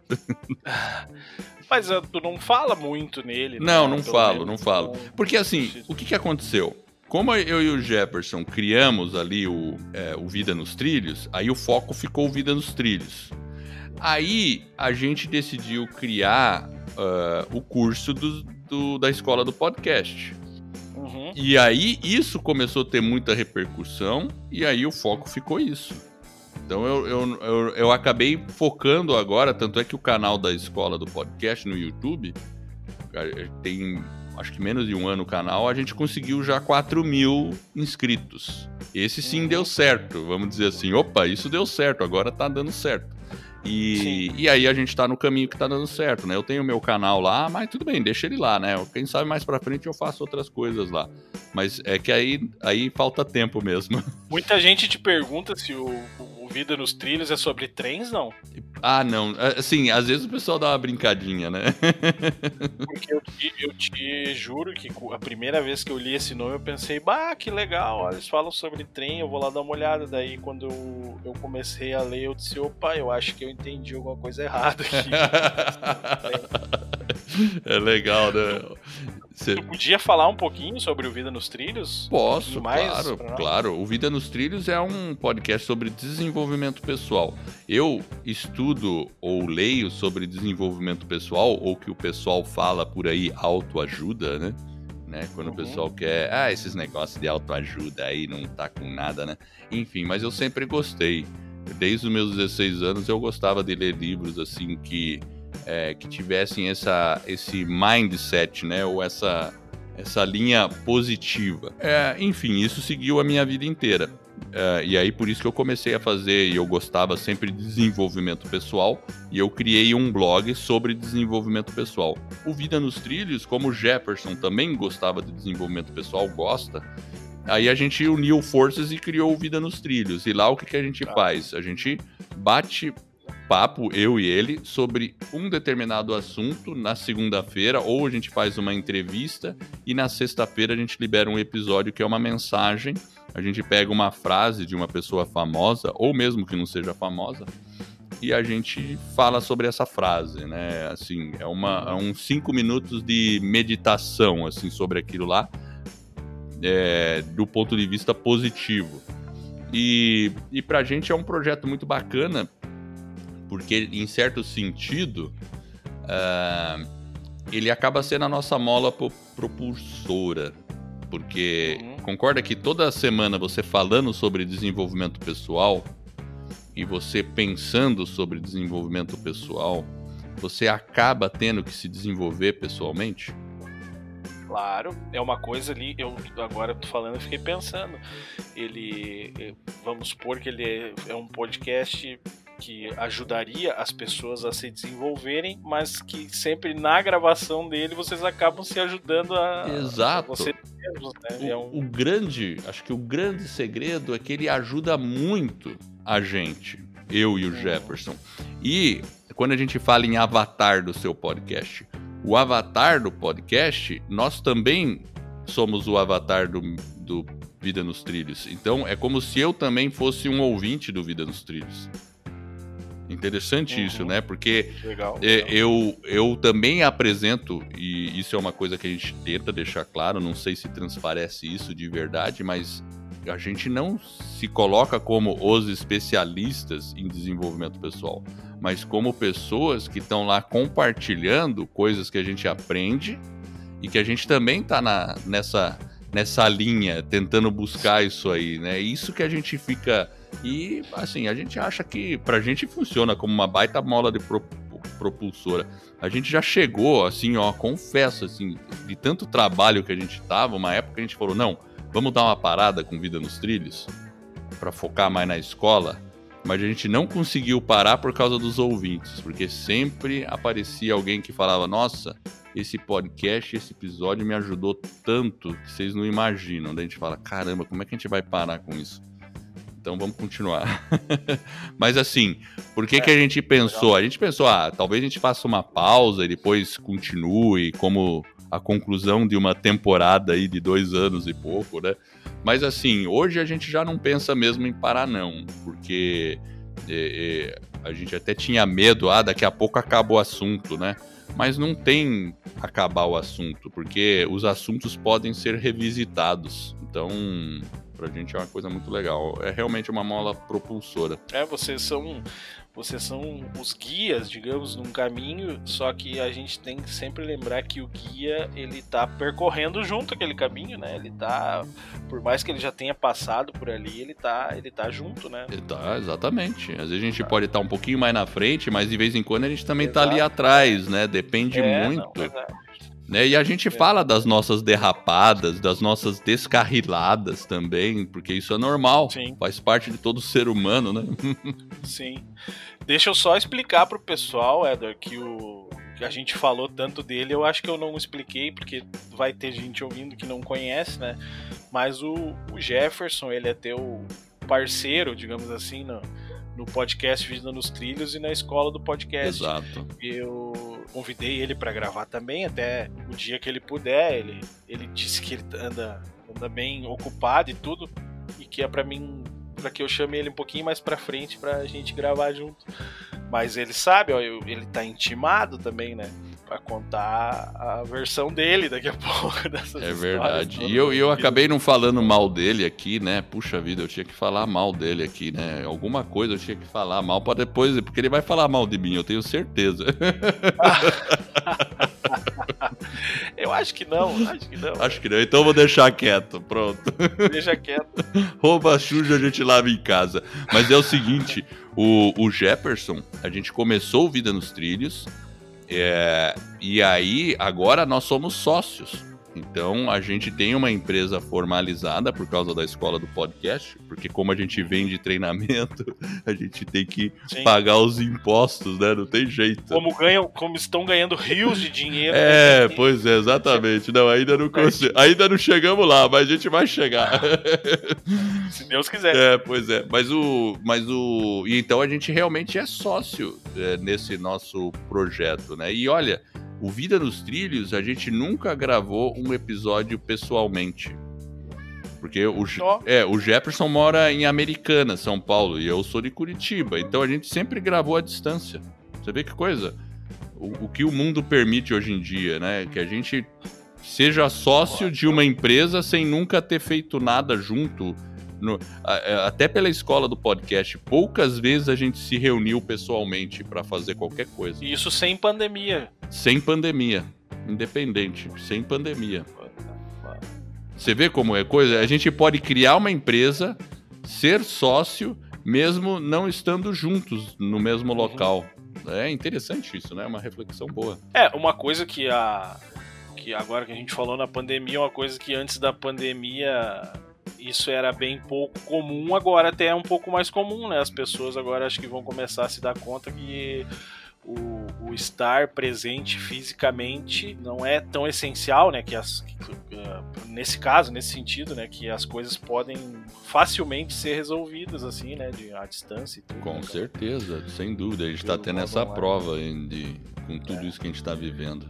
Mas ah, tu não fala muito nele, né? Não, não Pelo falo, não falo. Porque assim, o que, que aconteceu? Como eu e o Jefferson criamos ali o, é, o Vida nos Trilhos, aí o foco ficou o Vida nos Trilhos. Aí a gente decidiu criar ah, o curso do- do- da escola do podcast. Uhum. E aí isso começou a ter muita repercussão, e aí o foco ficou isso. Então eu, eu, eu, eu acabei focando agora, tanto é que o canal da escola do podcast no YouTube cara, tem acho que menos de um ano o canal, a gente conseguiu já 4 mil inscritos. Esse sim deu certo, vamos dizer assim. Opa, isso deu certo, agora tá dando certo. E, e aí a gente tá no caminho que tá dando certo, né? Eu tenho meu canal lá, mas tudo bem, deixa ele lá, né? Quem sabe mais pra frente eu faço outras coisas lá. Mas é que aí, aí falta tempo mesmo. Muita gente te pergunta se o, o Vida nos Trilhos é sobre trens, não. Ah, não. Assim, às vezes o pessoal dá uma brincadinha, né? Porque eu te, eu te juro que a primeira vez que eu li esse nome eu pensei, bah, que legal, eles falam sobre trem, eu vou lá dar uma olhada. Daí quando eu, eu comecei a ler, eu disse, opa, eu acho que eu entendi alguma coisa errada aqui. é legal, né? Você- Tu podia falar um pouquinho sobre o Vida nos Trilhos? Posso, mais claro, claro. O Vida nos Trilhos é um podcast sobre desenvolvimento pessoal. Eu estudo ou leio sobre desenvolvimento pessoal, ou que o pessoal fala por aí, autoajuda, né? né? Quando Uhum. o pessoal quer, ah, esses negócios de autoajuda aí não tá com nada, né? Enfim, mas eu sempre gostei. Desde os meus 16 anos eu gostava de ler livros assim que é, que tivessem essa, esse mindset, né? Ou essa, essa linha positiva. É, enfim, isso seguiu a minha vida inteira. É, e aí, por isso que eu comecei a fazer, e eu gostava sempre de desenvolvimento pessoal, e eu criei um blog sobre desenvolvimento pessoal. O Vida nos Trilhos, como o Jefferson também gostava de desenvolvimento pessoal, gosta, aí a gente uniu forças e criou Vida nos Trilhos. E lá o que, que a gente Tá. faz? A gente bate papo, eu e ele, sobre um determinado assunto na segunda-feira, ou a gente faz uma entrevista e na sexta-feira a gente libera um episódio que é uma mensagem. A gente pega uma frase de uma pessoa famosa, ou mesmo que não seja famosa, e a gente fala sobre essa frase, né? Assim, é, uma, é uns cinco minutos de meditação, assim, sobre aquilo lá, é, do ponto de vista positivo. E, e pra gente é um projeto muito bacana, porque em certo sentido, uh, ele acaba sendo a nossa mola propulsora. Porque uhum. concorda que toda semana você falando sobre desenvolvimento pessoal, e você pensando sobre desenvolvimento pessoal, você acaba tendo que se desenvolver pessoalmente? Claro, é uma coisa ali, eu agora tô falando, eu fiquei pensando. Ele, eh, vamos supor que ele é, é um podcast que ajudaria as pessoas a se desenvolverem, mas que sempre na gravação dele vocês acabam se ajudando a, Exato. A você mesmos, né? O, é um... o grande, acho que o grande segredo é que ele ajuda muito a gente, eu e o Jefferson. E quando a gente fala em avatar do seu podcast, o avatar do podcast, nós também somos o avatar do, do Vida nos Trilhos. Então é como se eu também fosse um ouvinte do Vida nos Trilhos. Interessante uhum. isso, né? Porque legal, é, legal. Eu, eu também apresento, e isso é uma coisa que a gente tenta deixar claro, não sei se transparece isso de verdade, mas a gente não se coloca como os especialistas em desenvolvimento pessoal, mas como pessoas que estão lá compartilhando coisas que a gente aprende e que a gente também está nessa, nessa linha, tentando buscar isso aí, né? Isso que a gente fica. E, assim, a gente acha que pra gente funciona como uma baita mola de pro, propulsora. A gente já chegou, assim, ó, confesso, assim, de tanto trabalho que a gente tava, uma época a gente falou, não, vamos dar uma parada com vida nos trilhos para focar mais na escola, mas a gente não conseguiu parar por causa dos ouvintes, porque sempre aparecia alguém que falava: "Nossa, esse podcast, esse episódio me ajudou tanto que vocês não imaginam". Daí a gente fala: "Caramba, como é que a gente vai parar com isso?" Então vamos continuar. Mas assim, por que, é, que a gente pensou? A gente pensou, ah, talvez a gente faça uma pausa e depois continue, como a conclusão de uma temporada aí de dois anos e pouco, né? Mas assim, hoje a gente já não pensa mesmo em parar, não, porque é, é, a gente até tinha medo, ah, daqui a pouco acaba o assunto, né? Mas não tem acabar o assunto, porque os assuntos podem ser revisitados. Então, pra gente é uma coisa muito legal. É realmente uma mola propulsora. É, vocês são vocês são os guias, digamos, num caminho, só que a gente tem que sempre lembrar que o guia, ele tá percorrendo junto aquele caminho, né? Ele tá, por mais que ele já tenha passado por ali, ele tá, ele tá junto, né? Ele tá, exatamente. Às vezes a gente tá. pode estar tá um pouquinho mais na frente, mas de vez em quando a gente também Exato. tá ali atrás, né? Depende é, muito. Não, né? E a gente fala das nossas derrapadas, das nossas descarriladas também, porque isso é normal, Sim. faz parte de todo ser humano, né? Sim. Deixa eu só explicar pro pessoal, Edward, que o que a gente falou tanto dele, eu acho que eu não expliquei, porque vai ter gente ouvindo que não conhece, né? Mas o, o Jefferson, ele é teu parceiro, digamos assim, no, no podcast Vida nos Trilhos e na escola do podcast. Exato. Eu convidei ele para gravar também, até o dia que ele puder. Ele, ele disse que ele anda, anda bem ocupado e tudo, e que é para mim, para que eu chame ele um pouquinho mais para frente pra gente gravar junto. Mas ele sabe, ó, ele tá intimado também, né? Para contar a versão dele daqui a pouco dessas É verdade. E eu, eu acabei não falando mal dele aqui, né? Puxa vida, eu tinha que falar mal dele aqui, né? Alguma coisa eu tinha que falar mal para depois, porque ele vai falar mal de mim, eu tenho certeza. eu acho que não, acho que não. Acho que não, então eu vou deixar quieto, pronto. Deixa quieto. Rouba suja a gente lava em casa. Mas é o seguinte, o, o Jefferson, a gente começou Vida nos Trilhos, é, e aí, agora nós somos sócios. Então a gente tem uma empresa formalizada por causa da escola do podcast, porque como a gente vende treinamento, a gente tem que Sim. pagar os impostos, né? Não tem jeito. Como ganham, como estão ganhando rios de dinheiro. É, né? pois é, exatamente. Não, ainda não consigo, ainda não chegamos lá, mas a gente vai chegar. Se Deus quiser. É, pois é. Mas o, mas o, e então a gente realmente é sócio é, nesse nosso projeto, né? E olha, o Vida nos Trilhos, a gente nunca gravou um episódio pessoalmente. Porque o, oh. é, o Jefferson mora em Americana, São Paulo, e eu sou de Curitiba. Então a gente sempre gravou à distância. Você vê que coisa? O, o que o mundo permite hoje em dia, né? Que a gente seja sócio de uma empresa sem nunca ter feito nada junto no, até pela escola do podcast, poucas vezes a gente se reuniu pessoalmente para fazer qualquer coisa. Isso sem pandemia. Sem pandemia. Independente, sem pandemia. Você vê como é coisa? A gente pode criar uma empresa, ser sócio, mesmo não estando juntos no mesmo uhum. local. É interessante isso, né? É uma reflexão boa. É, uma coisa que a. que agora que a gente falou na pandemia, uma coisa que antes da pandemia isso era bem pouco comum, agora até é um pouco mais comum, né? As pessoas agora acho que vão começar a se dar conta que o, o estar presente fisicamente não é tão essencial, né? Que, as, que, uh, nesse caso, nesse sentido, né? Que as coisas podem facilmente ser resolvidas assim, né? De à distância. Tudo, com né? certeza, sem dúvida. A gente está tendo essa prova de, com tudo é. isso que a gente está vivendo.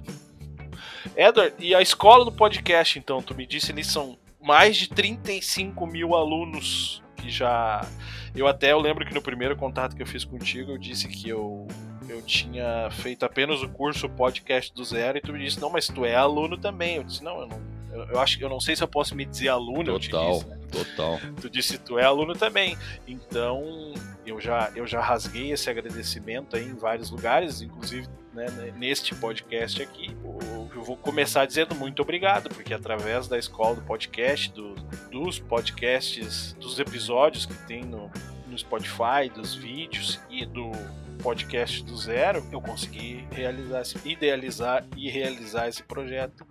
Edward, e a escola do podcast, então, tu me disse, eles são mais de 35 mil alunos que já. Eu até eu lembro que no primeiro contato que eu fiz contigo eu disse que eu, eu tinha feito apenas o curso podcast do zero e tu me disse, não, mas tu é aluno também. Eu disse, não, eu não. Eu, eu acho que eu não sei se eu posso me dizer aluno. Total, disse, né? total. Tu disse tu é aluno também. Então eu já, eu já rasguei esse agradecimento aí em vários lugares, inclusive né, neste podcast aqui. Eu vou começar dizendo muito obrigado, porque através da escola do podcast, do, dos podcasts, dos episódios que tem no, no Spotify, dos vídeos e do podcast do zero, eu consegui realizar, idealizar e realizar esse projeto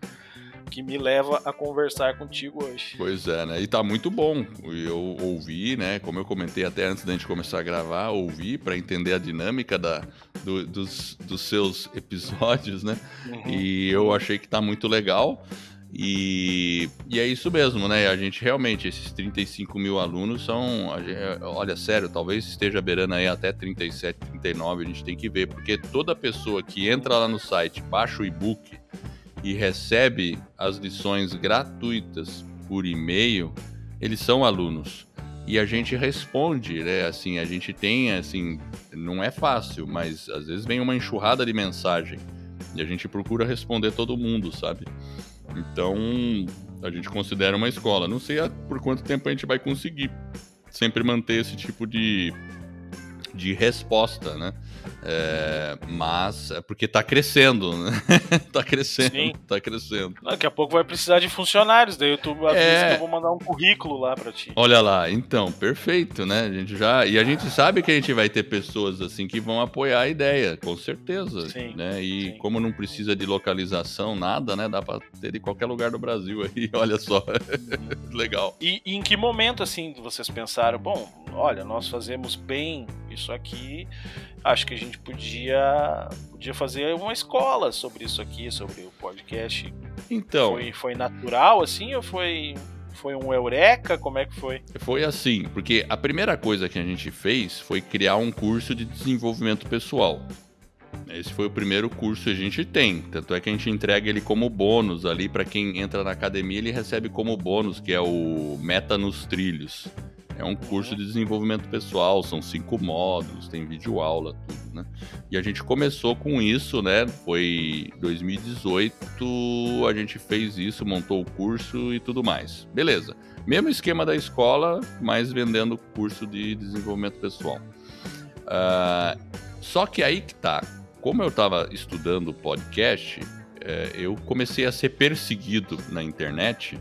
que me leva a conversar contigo hoje. Pois é, né? E tá muito bom. Eu ouvi, né? Como eu comentei até antes da gente começar a gravar, ouvi para entender a dinâmica da, do, dos, dos seus episódios, né? Uhum. E eu achei que tá muito legal. E, e é isso mesmo, né? A gente realmente, esses 35 mil alunos são. Olha, sério, talvez esteja beirando aí até 37, 39, a gente tem que ver, porque toda pessoa que entra lá no site, baixa o e-book recebe as lições gratuitas por e-mail, eles são alunos. E a gente responde, né? Assim, a gente tem, assim, não é fácil, mas às vezes vem uma enxurrada de mensagem e a gente procura responder todo mundo, sabe? Então, a gente considera uma escola. Não sei por quanto tempo a gente vai conseguir sempre manter esse tipo de, de resposta, né? É, mas é porque tá crescendo, né? tá crescendo, Sim. tá crescendo. Daqui a pouco vai precisar de funcionários, daí tu avisa é... que eu vou mandar um currículo lá para ti. Olha lá, então, perfeito, né? A gente já e a gente sabe que a gente vai ter pessoas assim que vão apoiar a ideia, com certeza, Sim. né? E Sim. como não precisa de localização nada, né? Dá para ter de qualquer lugar do Brasil aí, olha só. Legal. E, e em que momento assim vocês pensaram, bom, olha, nós fazemos bem isso aqui, acho que a gente podia, podia fazer uma escola sobre isso aqui, sobre o podcast. Então. Foi, foi natural assim ou foi. Foi um eureka? Como é que foi? Foi assim, porque a primeira coisa que a gente fez foi criar um curso de desenvolvimento pessoal. Esse foi o primeiro curso que a gente tem. Tanto é que a gente entrega ele como bônus ali para quem entra na academia, ele recebe como bônus, que é o Meta nos Trilhos. É um curso de desenvolvimento pessoal, são cinco módulos, tem vídeo aula, tudo, né? E a gente começou com isso, né? Foi 2018, a gente fez isso, montou o curso e tudo mais. Beleza. Mesmo esquema da escola, mas vendendo curso de desenvolvimento pessoal. Uh, só que aí que tá. Como eu estava estudando podcast, é, eu comecei a ser perseguido na internet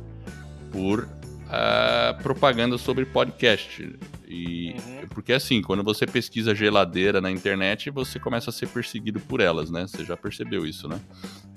por uh, propaganda sobre podcast. E uhum. porque assim, quando você pesquisa geladeira na internet, você começa a ser perseguido por elas, né? Você já percebeu isso, né?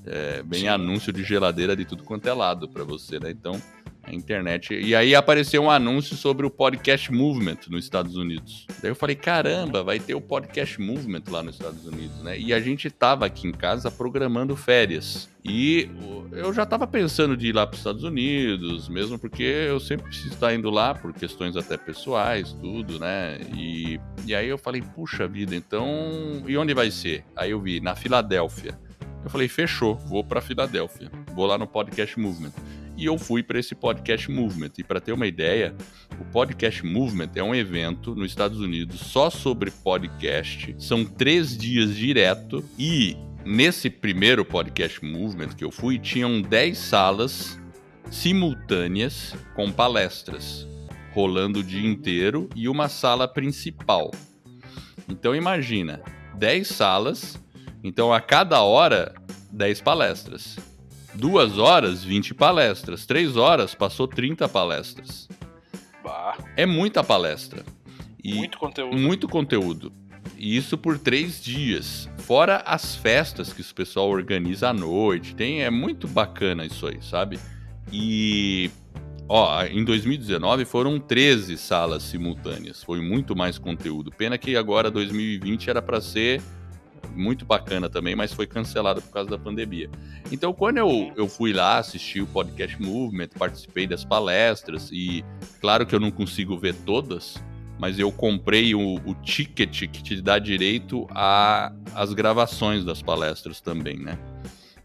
É, bem Sim. anúncio de geladeira de tudo quanto é lado para você, né? Então, a internet. E aí apareceu um anúncio sobre o podcast movement nos Estados Unidos. Daí eu falei, caramba, vai ter o podcast movement lá nos Estados Unidos, né? E a gente tava aqui em casa programando férias. E eu já tava pensando de ir lá para os Estados Unidos, mesmo porque eu sempre preciso estar indo lá por questões até pessoais, tudo, né? E, e aí eu falei, puxa vida, então. E onde vai ser? Aí eu vi, na Filadélfia. Eu falei, fechou, vou para Filadélfia. Vou lá no Podcast Movement e eu fui para esse Podcast Movement. E para ter uma ideia, o Podcast Movement é um evento nos Estados Unidos só sobre podcast. São três dias direto e nesse primeiro Podcast Movement que eu fui, tinham 10 salas simultâneas com palestras rolando o dia inteiro e uma sala principal. Então imagina, 10 salas, então a cada hora 10 palestras. Duas horas, 20 palestras. Três horas, passou 30 palestras. Bah. É muita palestra. E muito conteúdo. Muito conteúdo. E isso por três dias. Fora as festas que o pessoal organiza à noite. Tem, é muito bacana isso aí, sabe? E Ó, em 2019 foram 13 salas simultâneas. Foi muito mais conteúdo. Pena que agora 2020 era para ser muito bacana também, mas foi cancelado por causa da pandemia. Então, quando eu, eu fui lá assistir o Podcast Movement, participei das palestras, e claro que eu não consigo ver todas, mas eu comprei o, o ticket que te dá direito às gravações das palestras também, né?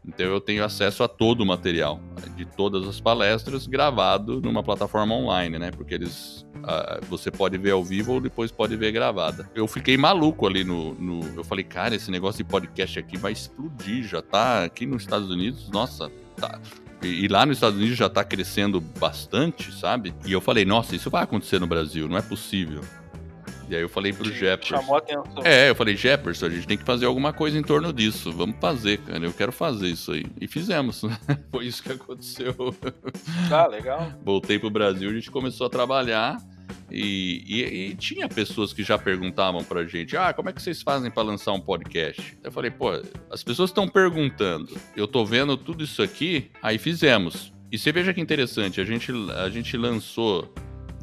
Então eu tenho acesso a todo o material de todas as palestras gravado numa plataforma online, né? Porque eles uh, você pode ver ao vivo ou depois pode ver gravada. Eu fiquei maluco ali no, no, eu falei, cara, esse negócio de podcast aqui vai explodir, já tá aqui nos Estados Unidos, nossa, tá e lá nos Estados Unidos já tá crescendo bastante, sabe? E eu falei, nossa, isso vai acontecer no Brasil, não é possível. E aí eu falei pro Jefferson. Chamou a atenção. É, eu falei, Jefferson, a gente tem que fazer alguma coisa em torno disso. Vamos fazer, cara. Eu quero fazer isso aí. E fizemos. Foi isso que aconteceu. Ah, legal. Voltei pro Brasil, a gente começou a trabalhar. E, e, e, tinha pessoas que já perguntavam pra gente: ah, como é que vocês fazem para lançar um podcast? Eu falei, pô, as pessoas estão perguntando, eu tô vendo tudo isso aqui, aí fizemos. E você veja que interessante, a gente, a gente lançou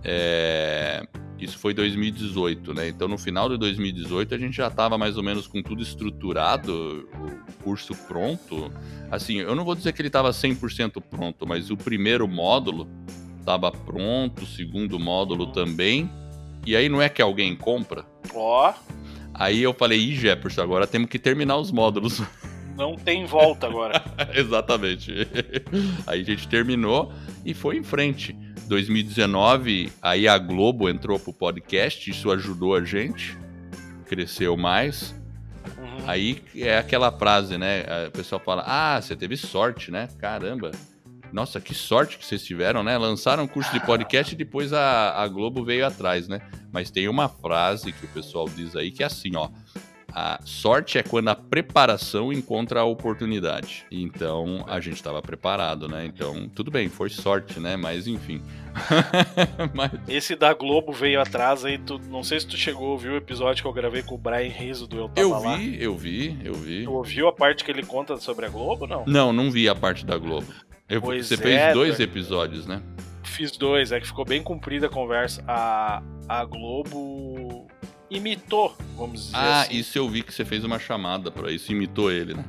é, isso foi 2018, né? Então no final de 2018 a gente já estava mais ou menos com tudo estruturado, o curso pronto. Assim, eu não vou dizer que ele estava 100% pronto, mas o primeiro módulo estava pronto, o segundo módulo também. E aí não é que alguém compra? Ó. Oh. Aí eu falei, ih, Jefferson, agora temos que terminar os módulos. Não tem volta agora. Exatamente. Aí a gente terminou e foi em frente. 2019, aí a Globo entrou pro podcast, isso ajudou a gente, cresceu mais. Uhum. Aí é aquela frase, né? O pessoal fala: Ah, você teve sorte, né? Caramba. Nossa, que sorte que vocês tiveram, né? Lançaram um curso de podcast e depois a, a Globo veio atrás, né? Mas tem uma frase que o pessoal diz aí que é assim, ó. A sorte é quando a preparação encontra a oportunidade. Então a gente estava preparado, né? Então tudo bem, foi sorte, né? Mas enfim. Mas... Esse da Globo veio atrás aí. Tu, não sei se tu chegou a ouvir o episódio que eu gravei com o Brian Rizzo do Eu Tava Eu Lá. vi, eu vi, eu vi. Tu ouviu a parte que ele conta sobre a Globo, não? Não, não vi a parte da Globo. Eu, você é, fez dois episódios, né? Fiz dois, é que ficou bem comprida a conversa. A, a Globo imitou, vamos dizer ah, assim. isso eu vi que você fez uma chamada para isso, imitou ele, né?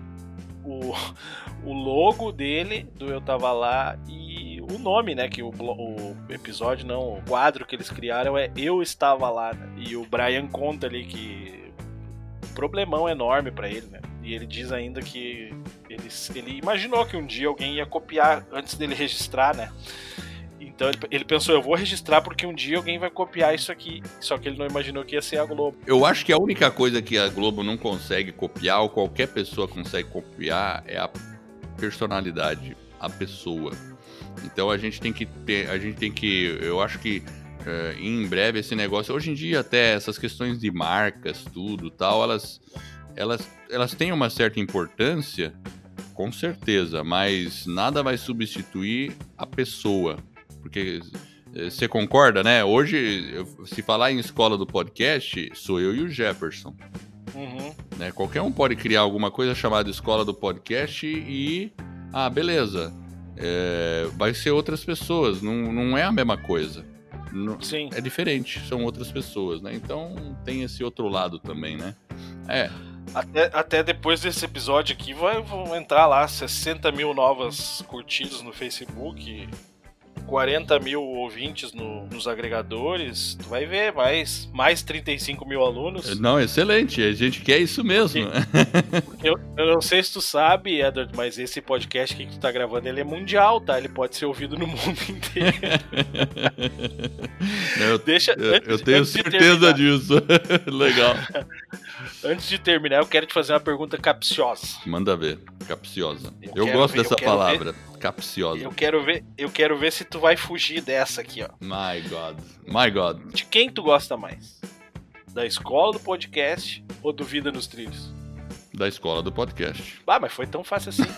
O, o logo dele, do Eu Tava Lá, e o nome, né? Que o, o episódio, não, o quadro que eles criaram é Eu Estava Lá. Né? E o Brian conta ali que problemão enorme para ele, né? E ele diz ainda que ele, ele imaginou que um dia alguém ia copiar antes dele registrar, né? Então ele, ele, pensou, eu vou registrar porque um dia alguém vai copiar isso aqui. Só que ele não imaginou que ia ser a Globo. Eu acho que a única coisa que a Globo não consegue copiar, ou qualquer pessoa consegue copiar, é a personalidade, a pessoa. Então a gente tem que ter, a gente tem que, eu acho que uh, em breve esse negócio, hoje em dia até essas questões de marcas, tudo, tal, elas elas elas têm uma certa importância, com certeza, mas nada vai substituir a pessoa. Porque Eh, você concorda, né? Hoje, se falar em escola do podcast, sou eu e o Jefferson. Uhum. Né? Qualquer um pode criar alguma coisa chamada escola do podcast e. Ah, beleza. É, vai ser outras pessoas, não, não é a mesma coisa. Sim. É diferente, são outras pessoas, né? Então tem esse outro lado também, né? É. Até, até depois desse episódio aqui vai, vão entrar lá 60 mil novas curtidas no Facebook 40 mil ouvintes no, nos agregadores, tu vai ver mais, mais 35 mil alunos. Não, excelente, a gente quer isso mesmo. eu, eu, não sei se tu sabe, Edward, mas esse podcast que tu tá gravando, ele é mundial, tá? Ele pode ser ouvido no mundo inteiro. eu, Deixa, eu, antes, eu tenho certeza disso. Legal. Antes de terminar, eu quero te fazer uma pergunta capciosa. Manda ver, capciosa. Eu, eu gosto ver, dessa palavra, ver, capciosa. Eu quero ver, eu quero ver se tu vai fugir dessa aqui, ó. My God, my God. De quem tu gosta mais? Da escola do podcast ou do Vida nos Trilhos? Da escola do podcast. Ah, mas foi tão fácil assim.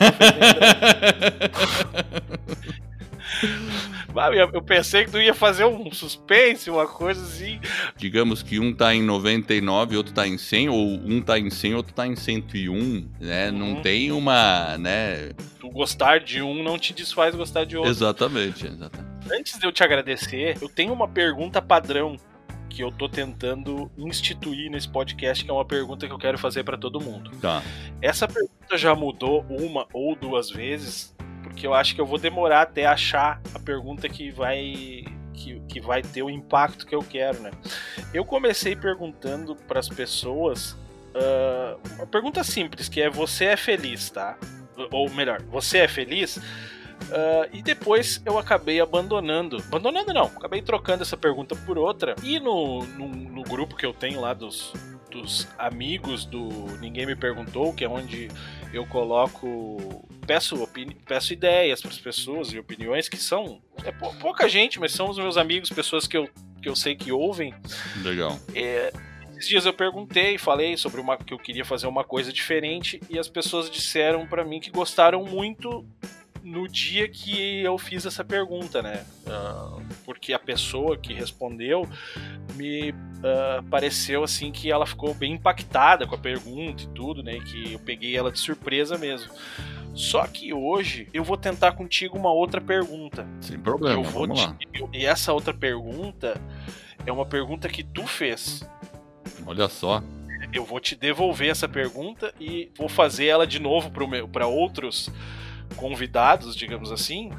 Eu pensei que tu ia fazer um suspense, uma coisa assim. Digamos que um tá em 99, outro tá em 100, ou um tá em 100, outro tá em 101, né? Uhum. Não tem uma, né? Tu gostar de um não te desfaz gostar de outro. Exatamente, exatamente. Antes de eu te agradecer, eu tenho uma pergunta padrão que eu tô tentando instituir nesse podcast, que é uma pergunta que eu quero fazer para todo mundo. Tá. Essa pergunta já mudou uma ou duas vezes porque eu acho que eu vou demorar até achar a pergunta que vai que, que vai ter o impacto que eu quero, né? Eu comecei perguntando para as pessoas uh, uma pergunta simples, que é você é feliz, tá? Ou melhor, você é feliz? Uh, e depois eu acabei abandonando. Abandonando não, acabei trocando essa pergunta por outra. E no, no, no grupo que eu tenho lá dos, dos amigos do Ninguém Me Perguntou, que é onde eu coloco. Peço, peço ideias para as pessoas e opiniões que são. É pouca gente, mas são os meus amigos, pessoas que eu, que eu sei que ouvem. Legal. É, esses dias eu perguntei, falei sobre uma que eu queria fazer uma coisa diferente e as pessoas disseram para mim que gostaram muito no dia que eu fiz essa pergunta, né? Uh, porque a pessoa que respondeu me uh, pareceu assim que ela ficou bem impactada com a pergunta e tudo, né? Que eu peguei ela de surpresa mesmo. Só que hoje eu vou tentar contigo uma outra pergunta. Sem problema, eu vou vamos te... lá. E essa outra pergunta é uma pergunta que tu fez. Olha só. Eu vou te devolver essa pergunta e vou fazer ela de novo para outros convidados, digamos assim,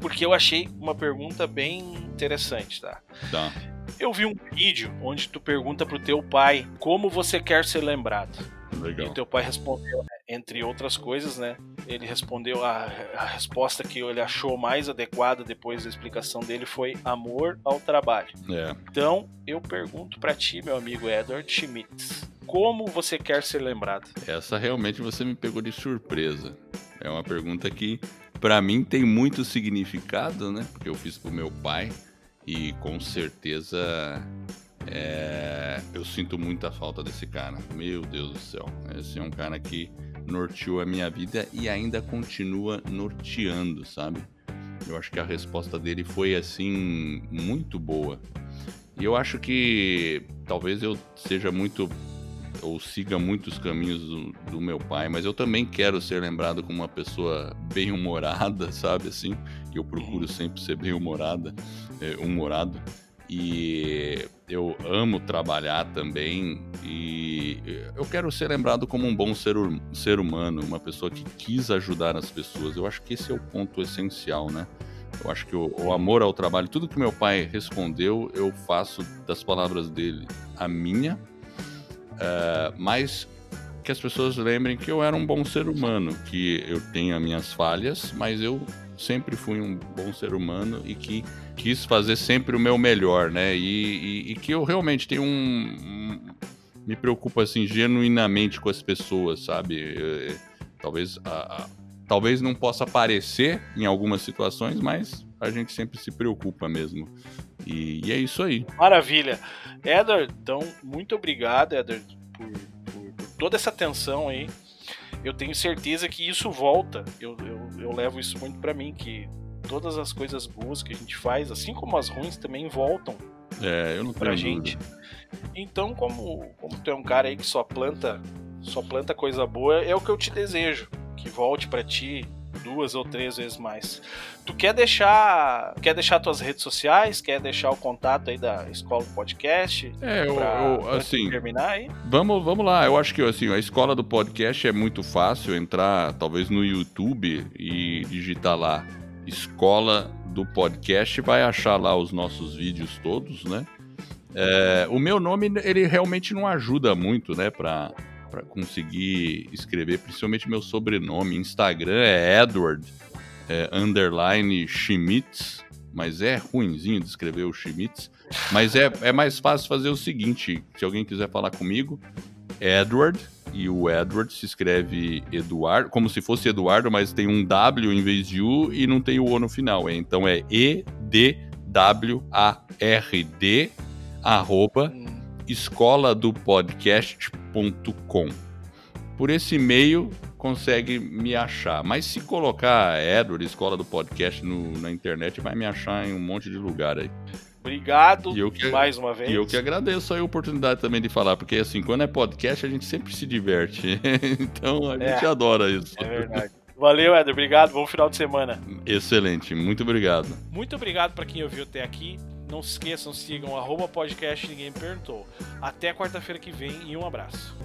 porque eu achei uma pergunta bem interessante, tá? Tá. Eu vi um vídeo onde tu pergunta pro teu pai como você quer ser lembrado. Legal. E o teu pai respondeu, entre outras coisas, né? Ele respondeu a, a resposta que ele achou mais adequada depois da explicação dele foi amor ao trabalho. É. Então, eu pergunto para ti, meu amigo Edward Schmitz, como você quer ser lembrado? Essa realmente você me pegou de surpresa. É uma pergunta que para mim tem muito significado, né? Porque eu fiz pro meu pai e com certeza é, eu sinto muita falta desse cara. Meu Deus do céu. Esse é um cara que norteou a minha vida e ainda continua norteando, sabe? Eu acho que a resposta dele foi assim muito boa. E eu acho que talvez eu seja muito ou siga muitos caminhos do, do, meu pai, mas eu também quero ser lembrado como uma pessoa bem humorada, sabe assim? Eu procuro sempre ser bem humorada, é, humorado. E eu amo trabalhar também e eu quero ser lembrado como um bom ser, ser humano, uma pessoa que quis ajudar as pessoas. Eu acho que esse é o ponto essencial, né? Eu acho que o, o, amor ao trabalho, tudo que meu pai respondeu, eu faço das palavras dele a minha Uh, mas que as pessoas lembrem que eu era um bom ser humano, que eu tenho as minhas falhas, mas eu sempre fui um bom ser humano e que quis fazer sempre o meu melhor, né? E, e, e que eu realmente tenho um, um, me preocupo assim genuinamente com as pessoas, sabe? Eu, talvez a, a, talvez não possa aparecer em algumas situações, mas a gente sempre se preocupa mesmo. E, e é isso aí. Maravilha. Edward, então, muito obrigado, Edward, por, por, por, toda essa atenção aí. Eu tenho certeza que isso volta. Eu, eu, eu levo isso muito para mim, que todas as coisas boas que a gente faz, assim como as ruins, também voltam é, eu não pra gente. Então, como, como tu é um cara aí que só planta, só planta coisa boa, é o que eu te desejo. Que volte para ti duas ou três vezes mais. Tu quer deixar, quer deixar tuas redes sociais, quer deixar o contato aí da escola do podcast? É, eu, eu assim, terminar aí. Vamos, vamos lá. Eu acho que assim, a escola do podcast é muito fácil entrar, talvez no YouTube e digitar lá escola do podcast, vai achar lá os nossos vídeos todos, né? É, o meu nome ele realmente não ajuda muito, né, para para conseguir escrever, principalmente meu sobrenome. Instagram é Edward é, underline Schmitz, mas é ruinzinho de escrever o Schmitz. Mas é, é mais fácil fazer o seguinte: se alguém quiser falar comigo, Edward, e o Edward se escreve Eduardo, como se fosse Eduardo, mas tem um W em vez de U e não tem o O no final. Então é E-D-W-A-R-D, arroba, hum. Escola do podcast gmail.com. Por esse e-mail consegue me achar. Mas se colocar Edward, Escola do Podcast, no, na internet, vai me achar em um monte de lugar aí. Obrigado que, mais uma vez. E eu que agradeço a oportunidade também de falar, porque assim, quando é podcast, a gente sempre se diverte. então a é, gente adora isso. É verdade. Valeu, Eder. Obrigado. Bom final de semana. Excelente. Muito obrigado. Muito obrigado para quem ouviu até aqui. Não se esqueçam, sigam arroba podcast Ninguém Me Perguntou. Até quarta-feira que vem e um abraço.